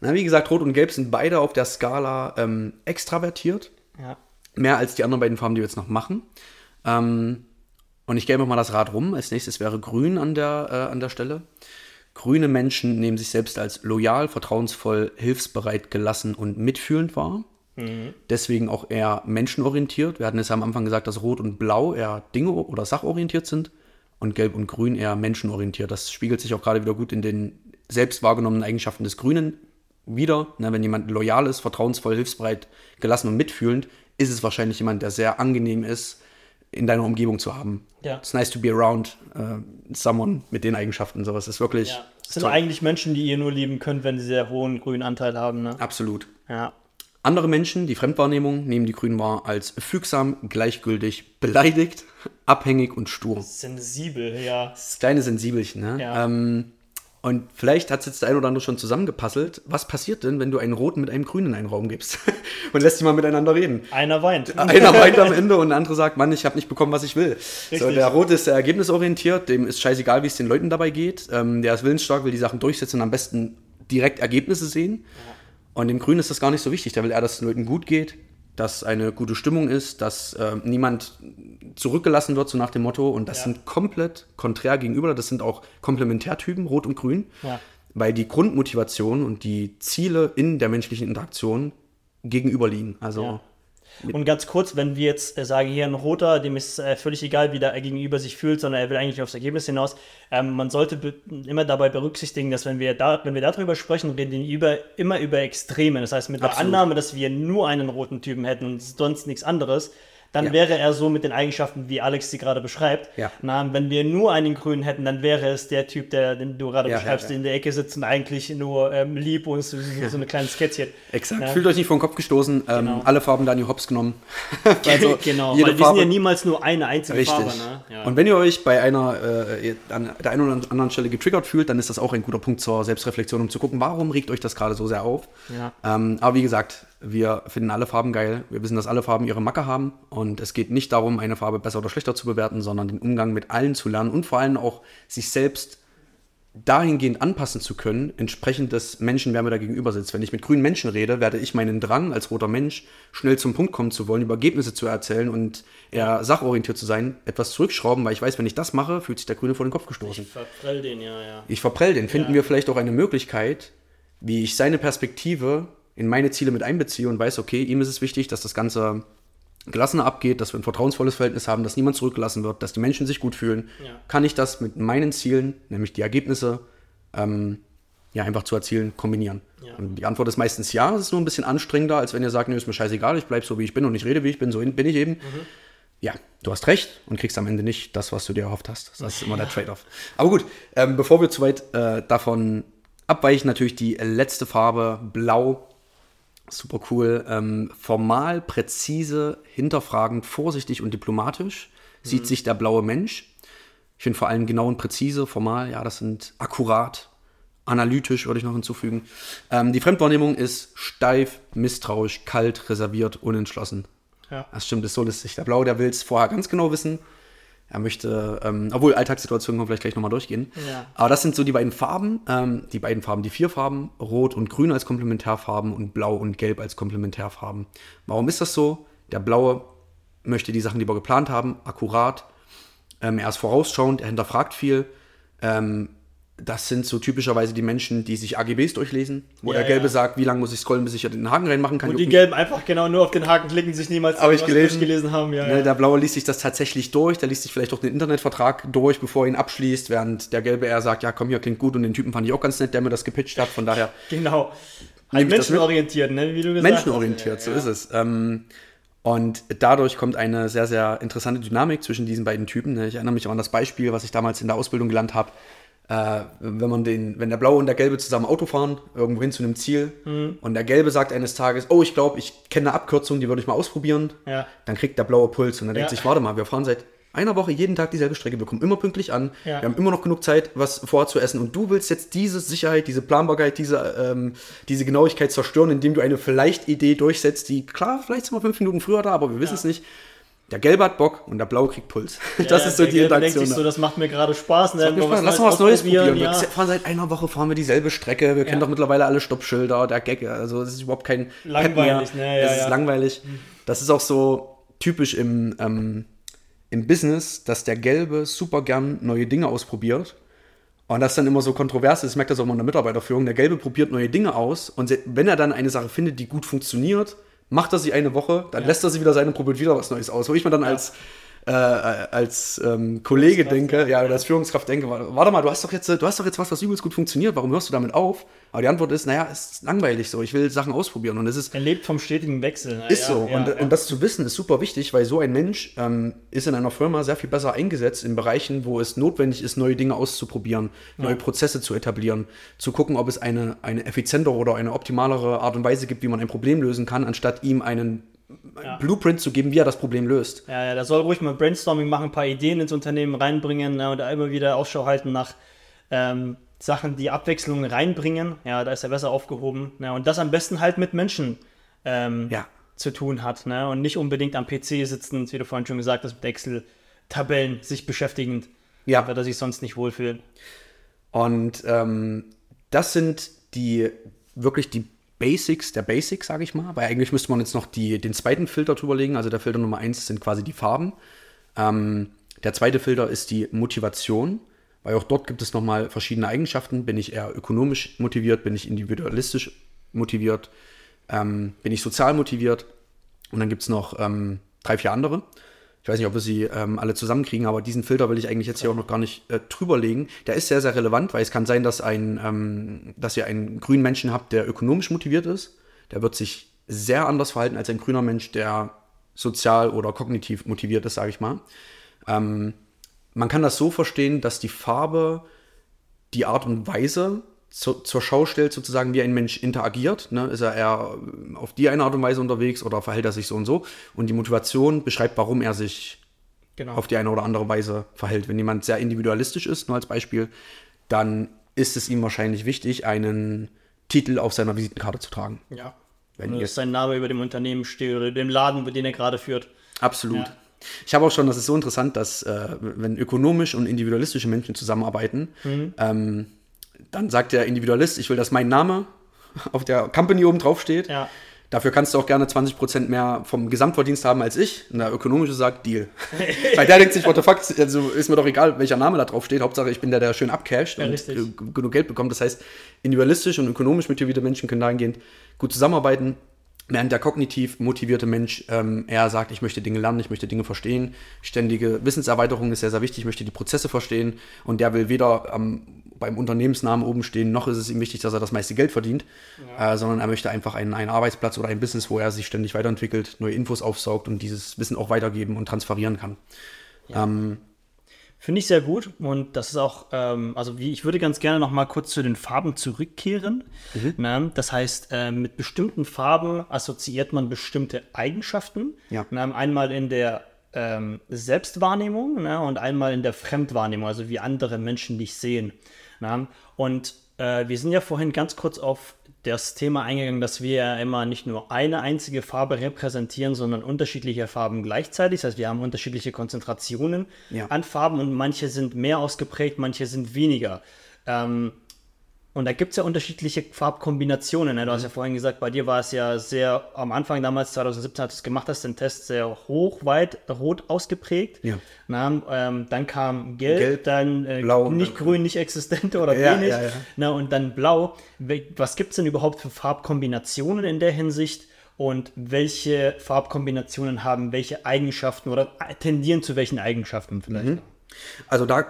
Na, wie gesagt, Rot und Gelb sind beide auf der Skala ähm, extravertiert. Ja. Mehr als die anderen beiden Farben, die wir jetzt noch machen. Ähm, und ich gebe mal das Rad rum. Als nächstes wäre Grün an der, äh, an der Stelle. Grüne Menschen nehmen sich selbst als loyal, vertrauensvoll, hilfsbereit, gelassen und mitfühlend wahr. Deswegen auch eher menschenorientiert. Wir hatten es ja am Anfang gesagt, dass Rot und Blau eher Dinge- oder sachorientiert sind und Gelb und Grün eher menschenorientiert. Das spiegelt sich auch gerade wieder gut in den selbst wahrgenommenen Eigenschaften des Grünen wieder. Ne, wenn jemand loyal ist, vertrauensvoll, hilfsbereit, gelassen und mitfühlend, ist es wahrscheinlich jemand, der sehr angenehm ist, in deiner Umgebung zu haben. Ja. It's nice to be around äh, someone mit den Eigenschaften. Sowas ist wirklich ja. Das sind toll. eigentlich Menschen, die ihr nur lieben könnt, wenn sie sehr hohen grünen Anteil haben, ne? absolut. Ja. Andere Menschen, die Fremdwahrnehmung, nehmen die Grünen wahr als fügsam, gleichgültig, beleidigt, abhängig und stur. Sensibel, ja. Das kleine Sensibelchen, ne? Ja. Ähm, Und vielleicht hat es jetzt der ein oder andere schon zusammengepasselt. Was passiert denn, wenn du einen roten mit einem grünen in einen Raum gibst und lässt die mal miteinander reden? Einer weint. Einer weint am Ende und der andere sagt, Mann, ich habe nicht bekommen, was ich will. So, der rote ist sehr ergebnisorientiert, dem ist scheißegal, wie es den Leuten dabei geht. Ähm, der ist willensstark, will die Sachen durchsetzen und am besten direkt Ergebnisse sehen. Ja. Und dem Grünen ist das gar nicht so wichtig. Da will er, dass es den Leuten gut geht, dass eine gute Stimmung ist, dass äh, niemand zurückgelassen wird, so nach dem Motto. Und das ja. sind komplett konträr gegenüber. Das sind auch Komplementärtypen, Rot und Grün. Ja. Weil die Grundmotivation und die Ziele in der menschlichen Interaktion gegenüberliegen. Also ja. Und ganz kurz, wenn wir jetzt äh, sagen, hier ein Roter, dem ist äh, völlig egal, wie der gegenüber sich fühlt, sondern er will eigentlich aufs Ergebnis hinaus. Ähm, man sollte immer dabei berücksichtigen, dass wenn wir, da, wenn wir darüber sprechen, reden wir über, immer über Extreme. Das heißt, mit der Absolut. Annahme, dass wir nur einen roten Typen hätten und sonst nichts anderes, dann ja. wäre er so mit den Eigenschaften, wie Alex sie gerade beschreibt. Ja. Na, wenn wir nur einen Grünen hätten, dann wäre es der Typ, der, den du gerade ja, beschreibst, der in der Ecke sitzt und eigentlich nur ähm, lieb und so, so eine kleine Skizze. Exakt. Fühlt euch nicht vor den Kopf gestoßen. Ähm, genau. alle Farben Daniel Hops genommen. also, genau, jede weil Farbe, sind ja niemals nur eine einzige richtig. Farbe. Ne? Und wenn ihr euch bei einer, äh, an der einen oder anderen Stelle getriggert fühlt, dann ist das auch ein guter Punkt zur Selbstreflexion, um zu gucken, warum regt euch das gerade so sehr auf. Ähm, aber wie gesagt, wir finden alle Farben geil. Wir wissen, dass alle Farben ihre Macke haben. Und es geht nicht darum, eine Farbe besser oder schlechter zu bewerten, sondern den Umgang mit allen zu lernen und vor allem auch sich selbst dahingehend anpassen zu können, entsprechend des Menschen, wer mir da gegenüber sitzt. Wenn ich mit grünen Menschen rede, werde ich meinen Drang als roter Mensch, schnell zum Punkt kommen zu wollen, über Ergebnisse zu erzählen und eher sachorientiert zu sein, etwas zurückschrauben, weil ich weiß, wenn ich das mache, fühlt sich der Grüne vor den Kopf gestoßen. Ich verprell den, ja, ja. Ich verprell den. Finden ja. wir vielleicht auch eine Möglichkeit, wie ich seine Perspektive in meine Ziele mit einbeziehe und weiß, okay, ihm ist es wichtig, dass das Ganze gelassener abgeht, dass wir ein vertrauensvolles Verhältnis haben, dass niemand zurückgelassen wird, dass die Menschen sich gut fühlen, ja. kann ich das mit meinen Zielen, nämlich die Ergebnisse, ähm, ja, einfach zu erzielen, kombinieren. Ja. Und die Antwort ist meistens ja, es ist nur ein bisschen anstrengender, als wenn ihr sagt, nee, ist mir scheißegal, ich bleibe so, wie ich bin und ich rede, wie ich bin, so bin ich eben. Mhm. Ja, du hast recht und kriegst am Ende nicht das, was du dir erhofft hast. Das ist immer der Trade-off. Aber gut, ähm, bevor wir zu weit äh, davon abweichen, natürlich die letzte Farbe, Blau, Super cool. Ähm, formal, präzise, hinterfragend, vorsichtig und diplomatisch sieht mhm. sich der blaue Mensch. Ich finde vor allem genau und präzise, formal, ja, das sind akkurat, analytisch, würde ich noch hinzufügen. Ähm, die Fremdwahrnehmung ist steif, misstrauisch, kalt, reserviert, unentschlossen. Ja. Das stimmt, das ist so listig. Der Blaue, der will es vorher ganz genau wissen er möchte, ähm, obwohl Alltagssituationen können wir vielleicht gleich nochmal durchgehen. Ja. Aber das sind so die beiden Farben, ähm, die beiden Farben, die vier Farben, Rot und Grün als Komplementärfarben und Blau und Gelb als Komplementärfarben. Warum ist das so? Der Blaue möchte die Sachen, die wir geplant haben, akkurat. Ähm, er ist vorausschauend, er hinterfragt viel. Ähm, das sind so typischerweise die Menschen, die sich AGBs durchlesen, wo ja, der Gelbe ja. sagt, wie lange muss ich scrollen, bis ich den Haken reinmachen kann. Und die Gelben einfach genau nur auf den Haken klicken, sich niemals Aber ich gelesen, gelesen haben. Ja, ne, Der Blaue liest sich das tatsächlich durch, der liest sich vielleicht auch den Internetvertrag durch, bevor er ihn abschließt, während der Gelbe eher sagt, ja komm, hier klingt gut und den Typen fand ich auch ganz nett, der mir das gepitcht hat, von daher. genau. Halt menschenorientiert, ne? wie du gesagt Menschenorientiert, hast. so ist es. Ähm, und dadurch kommt eine sehr, sehr interessante Dynamik zwischen diesen beiden Typen. Ne? Ich erinnere mich auch an das Beispiel, was ich damals in der Ausbildung gelernt habe äh, wenn man den, wenn der Blaue und der Gelbe zusammen Auto fahren, irgendwo hin zu einem Ziel, mhm. und der Gelbe sagt eines Tages, oh, ich glaube, ich kenne eine Abkürzung, die würde ich mal ausprobieren, ja. dann kriegt der blaue Puls und dann ja. denkt sich, warte mal, wir fahren seit einer Woche jeden Tag dieselbe Strecke, wir kommen immer pünktlich an, ja. wir haben immer noch genug Zeit, was vorher zu essen und du willst jetzt diese Sicherheit, diese Planbarkeit, diese, ähm, diese Genauigkeit zerstören, indem du eine vielleicht Idee durchsetzt, die, klar, vielleicht sind wir fünf Minuten früher da, aber wir wissen es nicht der Gelbe hat Bock und der Blaue kriegt Puls. Ja, das ist so die Interaktion. denkt sich so, das macht mir gerade Spaß. Ne? Spaß. Lass mal was Neues probieren. Ja. Wir fahren seit einer Woche fahren wir dieselbe Strecke. Wir kennen doch mittlerweile alle Stoppschilder, der Gag. Also es ist überhaupt kein langweilig. Ne? das ist langweilig. Das ist auch so typisch im, ähm, im Business, dass der Gelbe super gern neue Dinge ausprobiert. Und das dann immer so kontrovers ist. Ich merke das auch mal in der Mitarbeiterführung. Der Gelbe probiert neue Dinge aus und wenn er dann eine Sache findet, die gut funktioniert, macht er sie eine Woche, dann ja. lässt er sie wieder sein und probiert wieder was Neues aus. Wo ich mir dann als, äh, als ähm, Kollege denke, ja, oder als Führungskraft denke, warte mal, du hast doch jetzt, du hast doch jetzt was, was übelst gut funktioniert, warum hörst du damit auf? Aber die Antwort ist, naja, es ist langweilig so, ich will Sachen ausprobieren. Und es ist. Er lebt vom stetigen Wechsel. Na, ist ja, so. Ja, und, ja. und das zu wissen ist super wichtig, weil so ein Mensch ähm, ist in einer Firma sehr viel besser eingesetzt in Bereichen, wo es notwendig ist, neue Dinge auszuprobieren, neue Prozesse zu etablieren, zu gucken, ob es eine, eine effizientere oder eine optimalere Art und Weise gibt, wie man ein Problem lösen kann, anstatt ihm einen ja. Blueprint zu geben, wie er das Problem löst. Ja, ja, da soll ruhig mal Brainstorming machen, ein paar Ideen ins Unternehmen reinbringen ne, und da immer wieder Ausschau halten nach ähm, Sachen, die Abwechslung reinbringen, ja, da ist er besser aufgehoben. Ja, und das am besten halt mit Menschen ähm, Ja. zu tun hat. Ne? Und nicht unbedingt am PC sitzend, wie du vorhin schon gesagt hast, mit Excel-Tabellen sich beschäftigend. Ja. Wird er sich sonst nicht wohlfühlen. Und ähm, das sind die wirklich die Basics der Basics, sage ich mal. Weil eigentlich müsste man jetzt noch die, den zweiten Filter drüber legen. Also der Filter Nummer eins sind quasi die Farben. Ähm, der zweite Filter ist die Motivation, weil auch dort gibt es nochmal verschiedene Eigenschaften. Bin ich eher ökonomisch motiviert? Bin ich individualistisch motiviert? Ähm, bin ich sozial motiviert? Und dann gibt es noch ähm, drei, vier andere. Ich weiß nicht, ob wir sie ähm, alle zusammenkriegen, aber diesen Filter will ich eigentlich jetzt hier auch noch gar nicht äh, drüberlegen. Der ist sehr, sehr relevant, weil es kann sein, dass, ein, ähm, dass ihr einen grünen Menschen habt, der ökonomisch motiviert ist. Der wird sich sehr anders verhalten als ein grüner Mensch, der sozial oder kognitiv motiviert ist, sage ich mal. Ähm, man kann das so verstehen, dass die Farbe die Art und Weise zu, zur Schau stellt, sozusagen, wie ein Mensch interagiert. Ne? Ist er eher auf die eine Art und Weise unterwegs oder verhält er sich so und so? Und die Motivation beschreibt, warum er sich Genau. auf die eine oder andere Weise verhält. Wenn jemand sehr individualistisch ist, nur als Beispiel, dann ist es ihm wahrscheinlich wichtig, einen Titel auf seiner Visitenkarte zu tragen. ja. Wenn dass sein Name über dem Unternehmen steht oder dem Laden, den er gerade führt. Absolut. Ja. Ich habe auch schon, das ist so interessant, dass äh, wenn ökonomisch und individualistische Menschen zusammenarbeiten, ähm, dann sagt der Individualist, ich will, dass mein Name auf der Company oben drauf steht. Ja. Dafür kannst du auch gerne 20% mehr vom Gesamtverdienst haben als ich. Und der ökonomische sagt, Deal. Weil der denkt sich, what the fuck, also ist mir doch egal, welcher Name da drauf steht. Hauptsache, ich bin der, der schön abcasht Ja, und richtig. äh, genug Geld bekommt. Das heißt, individualistisch und ökonomisch motivierte Menschen können dahingehend gut zusammenarbeiten. Während der kognitiv motivierte Mensch ähm, eher sagt, ich möchte Dinge lernen, ich möchte Dinge verstehen. Ständige Wissenserweiterung ist sehr, sehr wichtig, ich möchte die Prozesse verstehen. Und der will weder am beim Unternehmensnamen oben stehen, noch ist es ihm wichtig, dass er das meiste Geld verdient, äh, sondern er möchte einfach einen, einen Arbeitsplatz oder ein Business, wo er sich ständig weiterentwickelt, neue Infos aufsaugt und dieses Wissen auch weitergeben und transferieren kann. Ähm, Finde ich sehr gut und das ist auch, ähm, also wie, ich würde ganz gerne noch mal kurz zu den Farben zurückkehren. Na, das heißt, ähm, mit bestimmten Farben assoziiert man bestimmte Eigenschaften. Ja. Na, einmal in der ähm, Selbstwahrnehmung na, und einmal in der Fremdwahrnehmung, also wie andere Menschen dich sehen. Na, und äh, wir sind ja vorhin ganz kurz auf das Thema eingegangen, dass wir ja immer nicht nur eine einzige Farbe repräsentieren, sondern unterschiedliche Farben gleichzeitig. Das heißt, wir haben unterschiedliche Konzentrationen Ja. an Farben und manche sind mehr ausgeprägt, manche sind weniger. Ähm, und da gibt es ja unterschiedliche Farbkombinationen. Ne? Du hast ja vorhin gesagt, bei dir war es ja sehr, am Anfang damals, 2017, als du es gemacht hast, den Test sehr hoch, weit, rot ausgeprägt. Ja. Na, ähm, dann kam Gelb, Gelb, dann äh, Blau nicht dann- grün, nicht existent oder Ja, wenig. ja, ja. Na, und dann Blau. Was gibt es denn überhaupt für Farbkombinationen in der Hinsicht? Und welche Farbkombinationen haben welche Eigenschaften oder tendieren zu welchen Eigenschaften vielleicht? Also da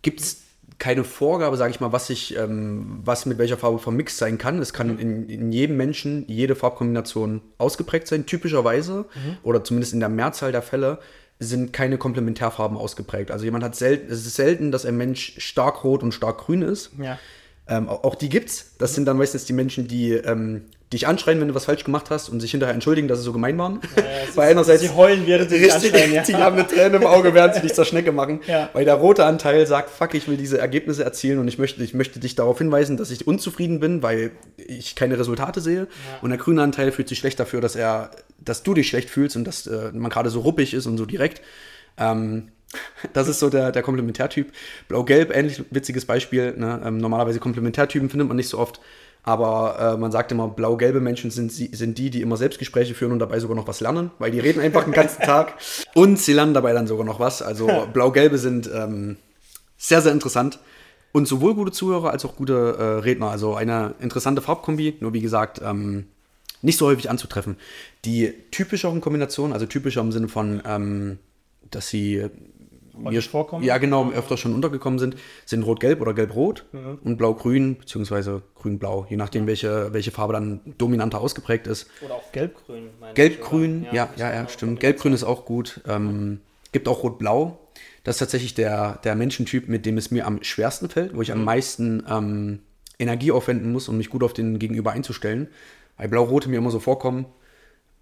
gibt es keine Vorgabe, sage ich mal, was ich, ähm, was mit welcher Farbe vermixt sein kann. Es kann in, in jedem Menschen jede Farbkombination ausgeprägt sein. Typischerweise, oder zumindest in der Mehrzahl der Fälle, sind keine Komplementärfarben ausgeprägt. Also jemand hat selten, es ist selten, dass ein Mensch stark rot und stark grün ist. Ja. Ähm, auch die gibt's. Das sind dann meistens die Menschen, die ähm, dich anschreien, wenn du was falsch gemacht hast und sich hinterher entschuldigen, dass sie so gemein waren. Weil einerseits Sie heulen, während sie dich Richtig. Ja. die haben eine Träne im Auge, während sie dich zur Schnecke machen. Ja. Weil der rote Anteil sagt, fuck, ich will diese Ergebnisse erzielen und ich möchte, ich möchte dich darauf hinweisen, dass ich unzufrieden bin, weil ich keine Resultate sehe. Und der grüne Anteil fühlt sich schlecht dafür, dass er, dass du dich schlecht fühlst und dass äh, man gerade so ruppig ist und so direkt. Ähm, das ist so der, der Komplementärtyp. Blau-Gelb, ähnlich witziges Beispiel. Ne? Ähm, normalerweise Komplementärtypen findet man nicht so oft. Aber äh, man sagt immer, blau-gelbe Menschen sind, sie, sind die, die immer Selbstgespräche führen und dabei sogar noch was lernen, weil die reden einfach den ganzen Tag und sie lernen dabei dann sogar noch was. Also blau-gelbe sind ähm, sehr, sehr interessant und sowohl gute Zuhörer als auch gute äh, Redner. Also eine interessante Farbkombi, nur wie gesagt, ähm, nicht so häufig anzutreffen. Die typischeren Kombinationen, also typischer im Sinne von, ähm, dass sie mir vorkommen? Ja, genau, öfter schon untergekommen sind, sind Rot-Gelb oder Gelb-Rot und Blau-Grün, beziehungsweise Grün-Blau, je nachdem, welche, welche Farbe dann dominanter ausgeprägt ist. Oder auch Gelb-Grün. Gelb-Grün, ja, ja, ja, auch stimmt. Gelb-Grün ist auch gut. Ähm, gibt auch Rot-Blau. Das ist tatsächlich der, der Menschentyp, mit dem es mir am schwersten fällt, wo ich am meisten ähm, Energie aufwenden muss, um mich gut auf den Gegenüber einzustellen. Weil Blau-Rote mir immer so vorkommen,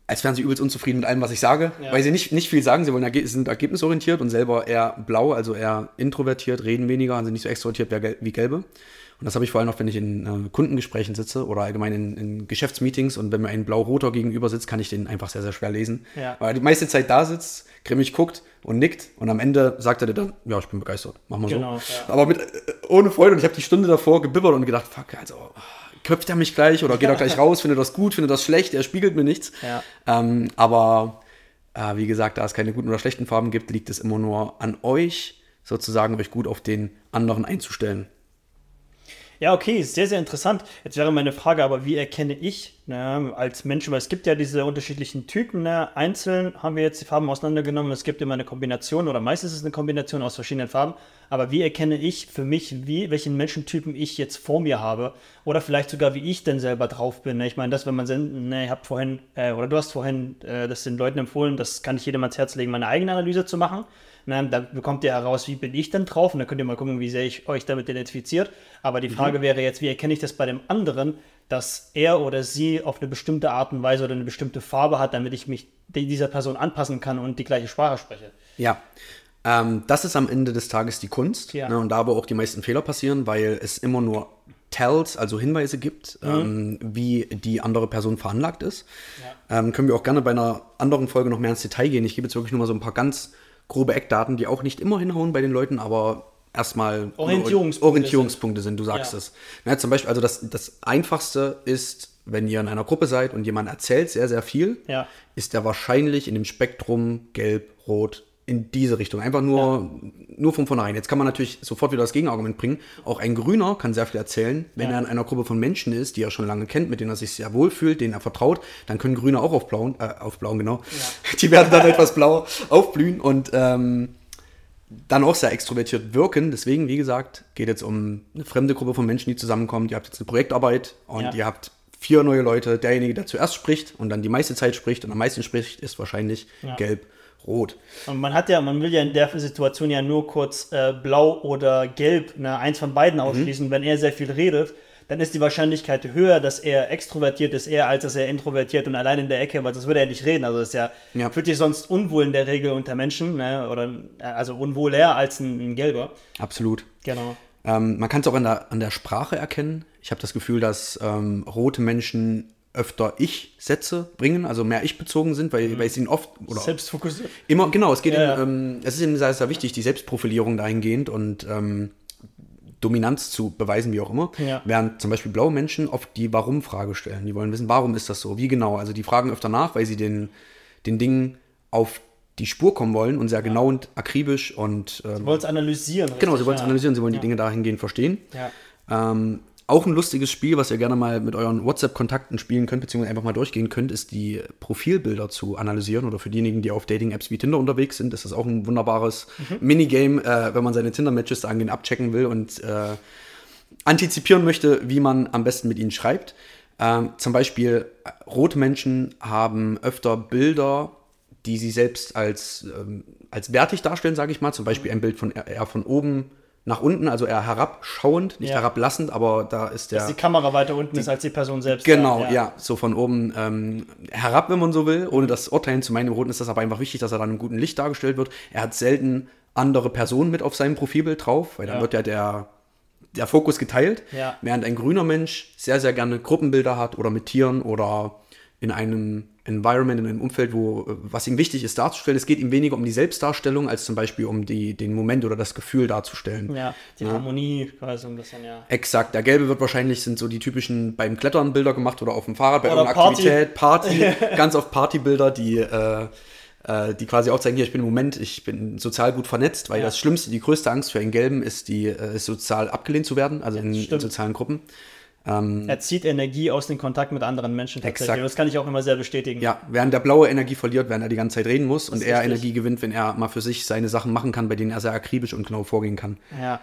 als wären sie übelst unzufrieden mit allem, was ich sage, Ja. weil sie nicht, nicht viel sagen, sie wollen sind ergebnisorientiert und selber eher blau, also eher introvertiert, reden weniger, also nicht so extrovertiert wie Gel- wie Gelbe. Und das habe ich vor allem auch, wenn ich in äh, Kundengesprächen sitze oder allgemein in, in Geschäftsmeetings und wenn mir ein blau-roter gegenüber sitzt, kann ich den einfach sehr, sehr schwer lesen. Ja. Weil er die meiste Zeit da sitzt, grimmig guckt und nickt und am Ende sagt er dir dann, ja, ich bin begeistert, machen wir Genau, so. ja. Aber mit, äh, ohne Freude und ich habe die Stunde davor gebibbert und gedacht, fuck, also köpft er mich gleich oder geht er gleich raus, findet das gut, findet das schlecht, er spiegelt mir nichts. Ja. Ähm, aber äh, wie gesagt, da es keine guten oder schlechten Farben gibt, liegt es immer nur an euch, sozusagen euch gut auf den anderen einzustellen. Ja, okay, sehr, sehr interessant. Jetzt wäre meine Frage aber, wie erkenne ich ne, als Mensch, weil es gibt ja diese unterschiedlichen Typen, ne? einzeln haben wir jetzt die Farben auseinandergenommen, es gibt immer eine Kombination oder meistens ist es eine Kombination aus verschiedenen Farben, aber wie erkenne ich für mich, wie, welchen Menschentypen ich jetzt vor mir habe oder vielleicht sogar, wie ich denn selber drauf bin. Ne? Ich meine, das, wenn man, ne, ich habe vorhin, äh, oder du hast vorhin äh, das den Leuten empfohlen, das kann ich jedem ans Herz legen, meine eigene Analyse zu machen. Ne, da bekommt ihr heraus, wie bin ich denn drauf und dann könnt ihr mal gucken, wie sehr ich euch damit identifiziert. Aber die Frage wäre jetzt, wie erkenne ich das bei dem anderen, dass er oder sie auf eine bestimmte Art und Weise oder eine bestimmte Farbe hat, damit ich mich die- dieser Person anpassen kann und die gleiche Sprache spreche. Ja. Ähm, das ist am Ende des Tages die Kunst. Ja. Ne, und da aber auch die meisten Fehler passieren, weil es immer nur Tells, also Hinweise gibt, ähm, wie die andere Person veranlagt ist. Ähm, können wir auch gerne bei einer anderen Folge noch mehr ins Detail gehen. Ich gebe jetzt wirklich nur mal so ein paar ganz grobe Eckdaten, die auch nicht immer hinhauen bei den Leuten, aber erstmal Orientierungspunkte Orientierungspunkte sind, du sagst Ja. es. Na, zum Beispiel, also das, das Einfachste ist, wenn ihr in einer Gruppe seid und jemand erzählt sehr, sehr viel, Ja. ist der wahrscheinlich in dem Spektrum gelb, rot, in diese Richtung. Einfach nur, nur von vornherein. Jetzt kann man natürlich sofort wieder das Gegenargument bringen. Auch ein Grüner kann sehr viel erzählen. Wenn Ja. er in einer Gruppe von Menschen ist, die er schon lange kennt, mit denen er sich sehr wohl fühlt, denen er vertraut, dann können Grüne auch aufblauen, äh, aufblauen, genau. Die werden dann etwas blau aufblühen und ähm, dann auch sehr extrovertiert wirken. Deswegen, wie gesagt, geht jetzt um eine fremde Gruppe von Menschen, die zusammenkommen. Ihr habt jetzt eine Projektarbeit und Ja. ihr habt vier neue Leute. Derjenige, der zuerst spricht und dann die meiste Zeit spricht und am meisten spricht, ist wahrscheinlich Ja. gelb, rot. Und man hat ja, man will ja in der Situation ja nur kurz äh, blau oder gelb, ne, eins von beiden Mhm. ausschließen. Wenn er sehr viel redet, dann ist die Wahrscheinlichkeit höher, dass er extrovertiert ist, eher als dass er introvertiert und allein in der Ecke, weil sonst würde er nicht reden. Also das ist ja, Ja. fühlt sich sonst unwohl in der Regel unter Menschen, ne, oder äh, also unwohler als ein, ein gelber. Absolut. Genau. Ähm, man kann es auch an der, an der Sprache erkennen. Ich habe das Gefühl, dass ähm, rote Menschen öfter Ich-Sätze bringen, also mehr Ich-bezogen sind, weil, weil es ihnen oft oder Selbstfokussiert. Immer, genau, es geht Ja, ihnen, ähm, es ist ihnen sehr, sehr wichtig, die Selbstprofilierung dahingehend und ähm, Dominanz zu beweisen, wie auch immer. Ja. Während zum Beispiel blaue Menschen oft die Warum-Frage stellen. Die wollen wissen, warum ist das so? Wie genau? Also die fragen öfter nach, weil sie den, den Dingen auf die Spur kommen wollen und sehr genau und akribisch und ähm, Sie wollen es analysieren. genau, sie richtig, wollen es ja. analysieren, sie wollen Ja. die Dinge dahingehend verstehen. Ja. Ähm, auch ein lustiges Spiel, was ihr gerne mal mit euren WhatsApp-Kontakten spielen könnt, beziehungsweise einfach mal durchgehen könnt, ist die Profilbilder zu analysieren. Oder für diejenigen, die auf Dating-Apps wie Tinder unterwegs sind, ist das auch ein wunderbares Minigame, äh, wenn man seine Tinder-Matches angehen abchecken will und äh, antizipieren möchte, wie man am besten mit ihnen schreibt. Ähm, zum Beispiel, äh, rote Menschen haben öfter Bilder, die sie selbst als, ähm, als wertig darstellen, sage ich mal. Zum Beispiel ein Bild von eher von oben nach unten, also eher herabschauend, nicht Ja. herablassend, aber da ist der. Dass die Kamera weiter unten ist als die Person selbst. Genau, ja. ja. so von oben ähm, herab, wenn man so will, ohne das urteilen zu meinen. Im Roten ist das aber einfach wichtig, dass er dann im guten Licht dargestellt wird. Er hat selten andere Personen mit auf seinem Profilbild drauf, weil dann Ja. wird ja der, der Fokus geteilt. Während ein grüner Mensch sehr, sehr gerne Gruppenbilder hat oder mit Tieren oder in einem Environment, in einem Umfeld, wo äh, was ihm wichtig ist darzustellen. Es geht ihm weniger um die Selbstdarstellung, als zum Beispiel um die, den Moment oder das Gefühl darzustellen. Ja, die Harmonie quasi ein bisschen, ja. Exakt. Der gelbe wird wahrscheinlich sind so die typischen beim Klettern Bilder gemacht oder auf dem Fahrrad bei Oder irgendeiner Party. Aktivität, Party, ganz oft Partybilder, die äh, äh, die quasi auch zeigen, hier, ich bin im Moment, ich bin sozial gut vernetzt, weil Ja. das Schlimmste, die größte Angst für einen Gelben ist, die äh, ist sozial abgelehnt zu werden, also in, in sozialen Gruppen. Er zieht Energie aus dem Kontakt mit anderen Menschen tatsächlich. Exakt. Und das kann ich auch immer sehr bestätigen. Ja, während der blaue Energie verliert, während er die ganze Zeit reden muss und ist er richtig. Energie gewinnt, wenn er mal für sich seine Sachen machen kann, bei denen er sehr akribisch und genau vorgehen kann. Ja.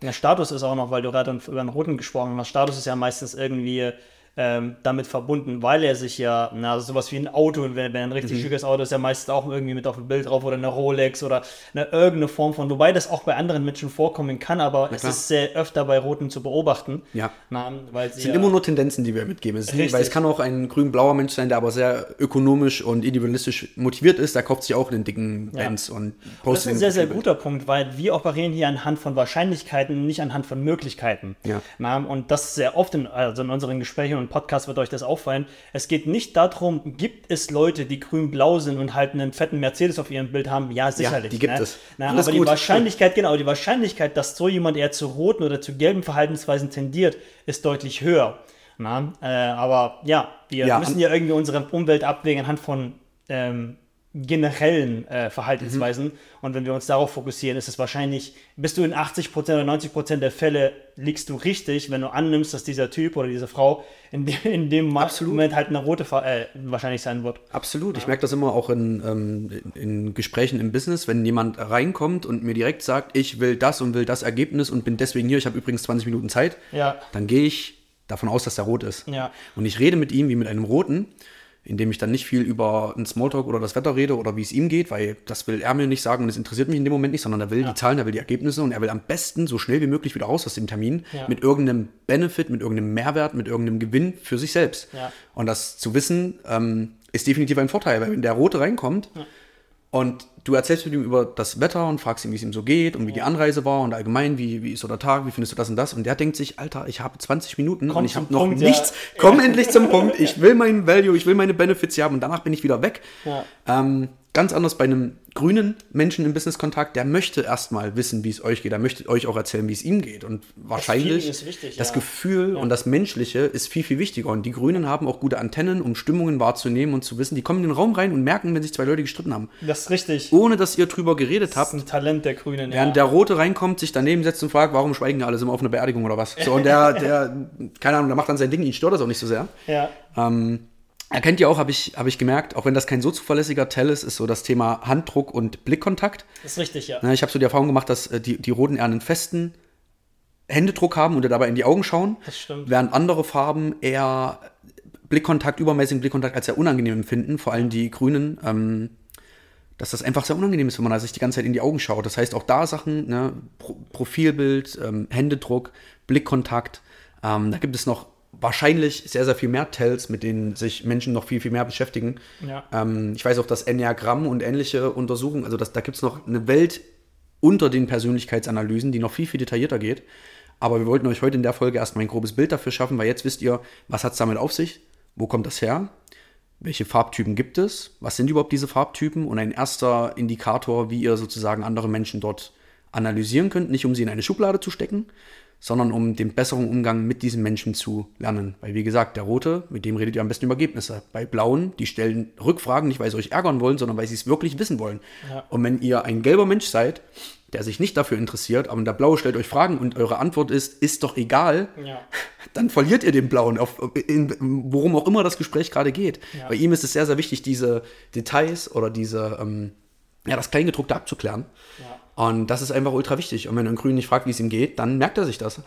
Der Status ist auch noch, weil du gerade über den Roten gesprochen hast. Status ist ja meistens irgendwie ähm, damit verbunden, weil er sich ja, na, sowas wie ein Auto, wenn, wenn ein richtig mhm. schickes Auto ist, ja meistens auch irgendwie mit auf dem Bild drauf oder eine Rolex oder eine, irgendeine Form von, wobei das auch bei anderen Menschen vorkommen kann, aber es ist sehr öfter bei Roten zu beobachten. Ja. Na, weil es sind ja, immer nur Tendenzen, die wir mitgeben. Es nicht, weil es kann auch ein grün-blauer Mensch sein, der aber sehr ökonomisch und individualistisch motiviert ist, der kauft sich auch einen dicken ja. Benz und postet Das ist ein sehr, sehr guter Punkt, weil wir operieren hier anhand von Wahrscheinlichkeiten, nicht anhand von Möglichkeiten. Ja. Na, und das sehr oft in, also in unseren Gesprächen und und Podcast wird euch das auffallen. Es geht nicht darum, gibt es Leute, die grün-blau sind und halt einen fetten Mercedes auf ihrem Bild haben? Ja, sicherlich. Ja, die gibt ne? es. Na, aber die Wahrscheinlichkeit, genau, die Wahrscheinlichkeit, dass so jemand eher zu roten oder zu gelben Verhaltensweisen tendiert, ist deutlich höher. Na, äh, aber ja, wir ja, müssen ja irgendwie unsere Umwelt abwägen anhand von ähm, generellen äh, Verhaltensweisen. Mhm. Und wenn wir uns darauf fokussieren, ist es wahrscheinlich, bist du in 80% oder 90% der Fälle liegst du richtig, wenn du annimmst, dass dieser Typ oder diese Frau in, de in dem Absolut. Moment halt eine rote äh, wahrscheinlich sein wird. Absolut. Ja. Ich merke das immer auch in, ähm, in Gesprächen im Business, wenn jemand reinkommt und mir direkt sagt, ich will das und will das Ergebnis und bin deswegen hier, ich habe übrigens 20 Minuten Zeit, ja. dann gehe ich davon aus, dass er rot ist. Ja. Und ich rede mit ihm wie mit einem Roten indem ich dann nicht viel über einen Smalltalk oder das Wetter rede oder wie es ihm geht, weil das will er mir nicht sagen und es interessiert mich in dem Moment nicht, sondern er will ja. die Zahlen, er will die Ergebnisse und er will am besten so schnell wie möglich wieder raus aus dem Termin ja. mit irgendeinem Benefit, mit irgendeinem Mehrwert, mit irgendeinem Gewinn für sich selbst. Ja. Und das zu wissen, ähm, ist definitiv ein Vorteil, weil wenn der Rote reinkommt, und du erzählst mit ihm über das Wetter und fragst ihn, wie es ihm so geht und wie die Anreise war und allgemein, wie, wie ist so der Tag, wie findest du das und das. Und der denkt sich, Alter, ich habe 20 Minuten komm und ich habe noch Punkt, nichts. Ja. Komm endlich zum Punkt. Ich will meinen Value, ich will meine Benefits hier haben und danach bin ich wieder weg. Ja. Ähm, Ganz anders bei einem grünen Menschen im Business-Kontakt, der möchte erstmal wissen, wie es euch geht. Der möchte euch auch erzählen, wie es ihm geht. Und wahrscheinlich das, wichtig, das ja. Gefühl ja. und das Menschliche ist viel, viel wichtiger. Und die Grünen haben auch gute Antennen, um Stimmungen wahrzunehmen und zu wissen, die kommen in den Raum rein und merken, wenn sich zwei Leute gestritten haben. Das ist richtig. Ohne dass ihr drüber geredet habt. Das ist ein Talent der Grünen, Während ja. der Rote reinkommt, sich daneben setzt und fragt, warum schweigen alle immer auf einer Beerdigung oder was? So, und der, der, keine Ahnung, der macht dann sein Ding, ihn stört das auch nicht so sehr. Ja. Ähm, Erkennt ihr auch, habe ich, hab ich gemerkt, auch wenn das kein so zuverlässiger Tell ist, ist so das Thema Handdruck und Blickkontakt. Das ist richtig, ja. Ich habe so die Erfahrung gemacht, dass äh, die, die Roten eher einen festen Händedruck haben und dabei in die Augen schauen. Das stimmt. Während andere Farben eher Blickkontakt, übermäßigen Blickkontakt als sehr unangenehm empfinden, vor allem die Grünen. Ähm, dass das einfach sehr unangenehm ist, wenn man sich die ganze Zeit in die Augen schaut. Das heißt, auch da Sachen, ne, Pro Profilbild, ähm, Händedruck, Blickkontakt. Ähm, da gibt es noch wahrscheinlich sehr, sehr viel mehr Tells, mit denen sich Menschen noch viel, viel mehr beschäftigen. Ja. Ähm, ich weiß auch, dass Enneagramm und ähnliche Untersuchungen, also das, da gibt es noch eine Welt unter den Persönlichkeitsanalysen, die noch viel, viel detaillierter geht. Aber wir wollten euch heute in der Folge erstmal ein grobes Bild dafür schaffen, weil jetzt wisst ihr, was hat es damit auf sich, wo kommt das her, welche Farbtypen gibt es, was sind überhaupt diese Farbtypen und ein erster Indikator, wie ihr sozusagen andere Menschen dort analysieren könnt, nicht um sie in eine Schublade zu stecken, sondern um den besseren Umgang mit diesen Menschen zu lernen. Weil, wie gesagt, der Rote, mit dem redet ihr am besten über Ergebnisse. Bei Blauen, die stellen Rückfragen, nicht weil sie euch ärgern wollen, sondern weil sie es wirklich wissen wollen. Ja. Und wenn ihr ein gelber Mensch seid, der sich nicht dafür interessiert, aber der Blaue stellt euch Fragen und eure Antwort ist, ist doch egal, ja. dann verliert ihr den Blauen, auf, in, worum auch immer das Gespräch gerade geht. Ja. Bei ihm ist es sehr, sehr wichtig, diese Details oder diese, ähm, ja, das Kleingedruckte abzuklären. Ja. Und das ist einfach ultra wichtig. Und wenn ein Grün nicht fragt, wie es ihm geht, dann merkt er sich das.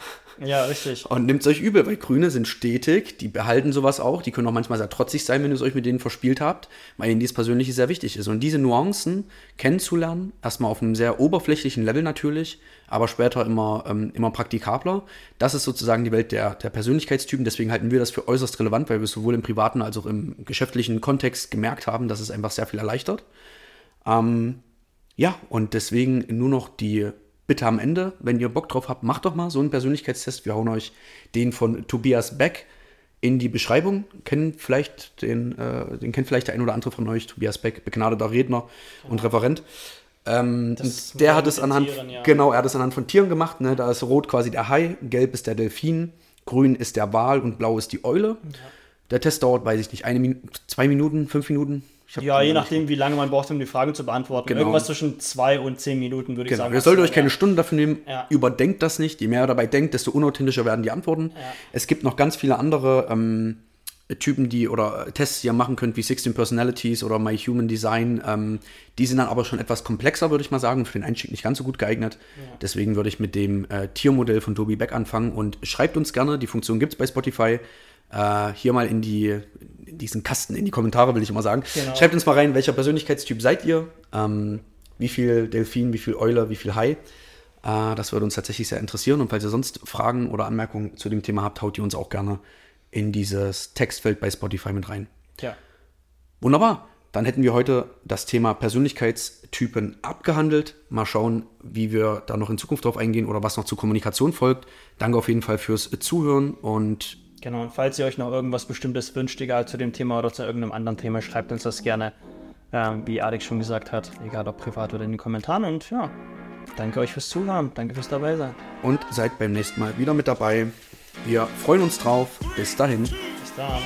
Ja, richtig. Und nimmt es euch übel, weil Grüne sind stetig, die behalten sowas auch, die können auch manchmal sehr trotzig sein, wenn ihr es euch mit denen verspielt habt, weil ihnen dies Persönliche sehr wichtig ist. Und diese Nuancen kennenzulernen, erstmal auf einem sehr oberflächlichen Level natürlich, aber später immer, ähm, immer praktikabler, das ist sozusagen die Welt der, der Persönlichkeitstypen. Deswegen halten wir das für äußerst relevant, weil wir es sowohl im privaten als auch im geschäftlichen Kontext gemerkt haben, dass es einfach sehr viel erleichtert. Ähm, ja, und deswegen nur noch die Bitte am Ende, wenn ihr Bock drauf habt, macht doch mal so einen Persönlichkeitstest. Wir hauen euch den von Tobias Beck in die Beschreibung. Kennen vielleicht den, äh, den kennt vielleicht der ein oder andere von euch, Tobias Beck, begnadeter Redner ja. und Referent. Ähm, der hat es anhand, Tieren, ja. genau, er hat es anhand von Tieren gemacht. Ne? Da ist rot quasi der Hai, gelb ist der Delfin, grün ist der Wal und blau ist die Eule. Ja. Der Test dauert, weiß ich nicht, eine Minute, zwei Minuten, fünf Minuten, ja, je nachdem, wie lange man braucht, um die Frage zu beantworten. Genau. Irgendwas zwischen zwei und zehn Minuten, würde genau. ich sagen. Ihr solltet euch keine ja. Stunden dafür nehmen. Ja. Überdenkt das nicht. Je mehr ihr dabei denkt, desto unauthentischer werden die Antworten. Ja. Es gibt noch ganz viele andere ähm, Typen, die oder Tests, die ihr machen könnt, wie 16 Personalities oder My Human Design. Ähm, die sind dann aber schon etwas komplexer, würde ich mal sagen, für den Einstieg nicht ganz so gut geeignet. Deswegen würde ich mit dem äh, Tiermodell von Tobi Beck anfangen und schreibt uns gerne. Die Funktion gibt es bei Spotify äh, hier mal in die in diesen Kasten, in die Kommentare, will ich immer sagen. Genau. Schreibt uns mal rein, welcher Persönlichkeitstyp seid ihr? Ähm, wie viel Delfin, wie viel Eule, wie viel Hai? Äh, das würde uns tatsächlich sehr interessieren. Und falls ihr sonst Fragen oder Anmerkungen zu dem Thema habt, haut die uns auch gerne in dieses Textfeld bei Spotify mit rein. Ja. Wunderbar. Dann hätten wir heute das Thema Persönlichkeitstypen abgehandelt. Mal schauen, wie wir da noch in Zukunft drauf eingehen oder was noch zur Kommunikation folgt. Danke auf jeden Fall fürs Zuhören und Genau, und falls ihr euch noch irgendwas Bestimmtes wünscht, egal zu dem Thema oder zu irgendeinem anderen Thema, schreibt uns das gerne, ähm, wie Alex schon gesagt hat, egal ob privat oder in den Kommentaren. Und ja, danke euch fürs Zuhören, danke fürs dabei sein. Und seid beim nächsten Mal wieder mit dabei. Wir freuen uns drauf. Bis dahin. Bis dann.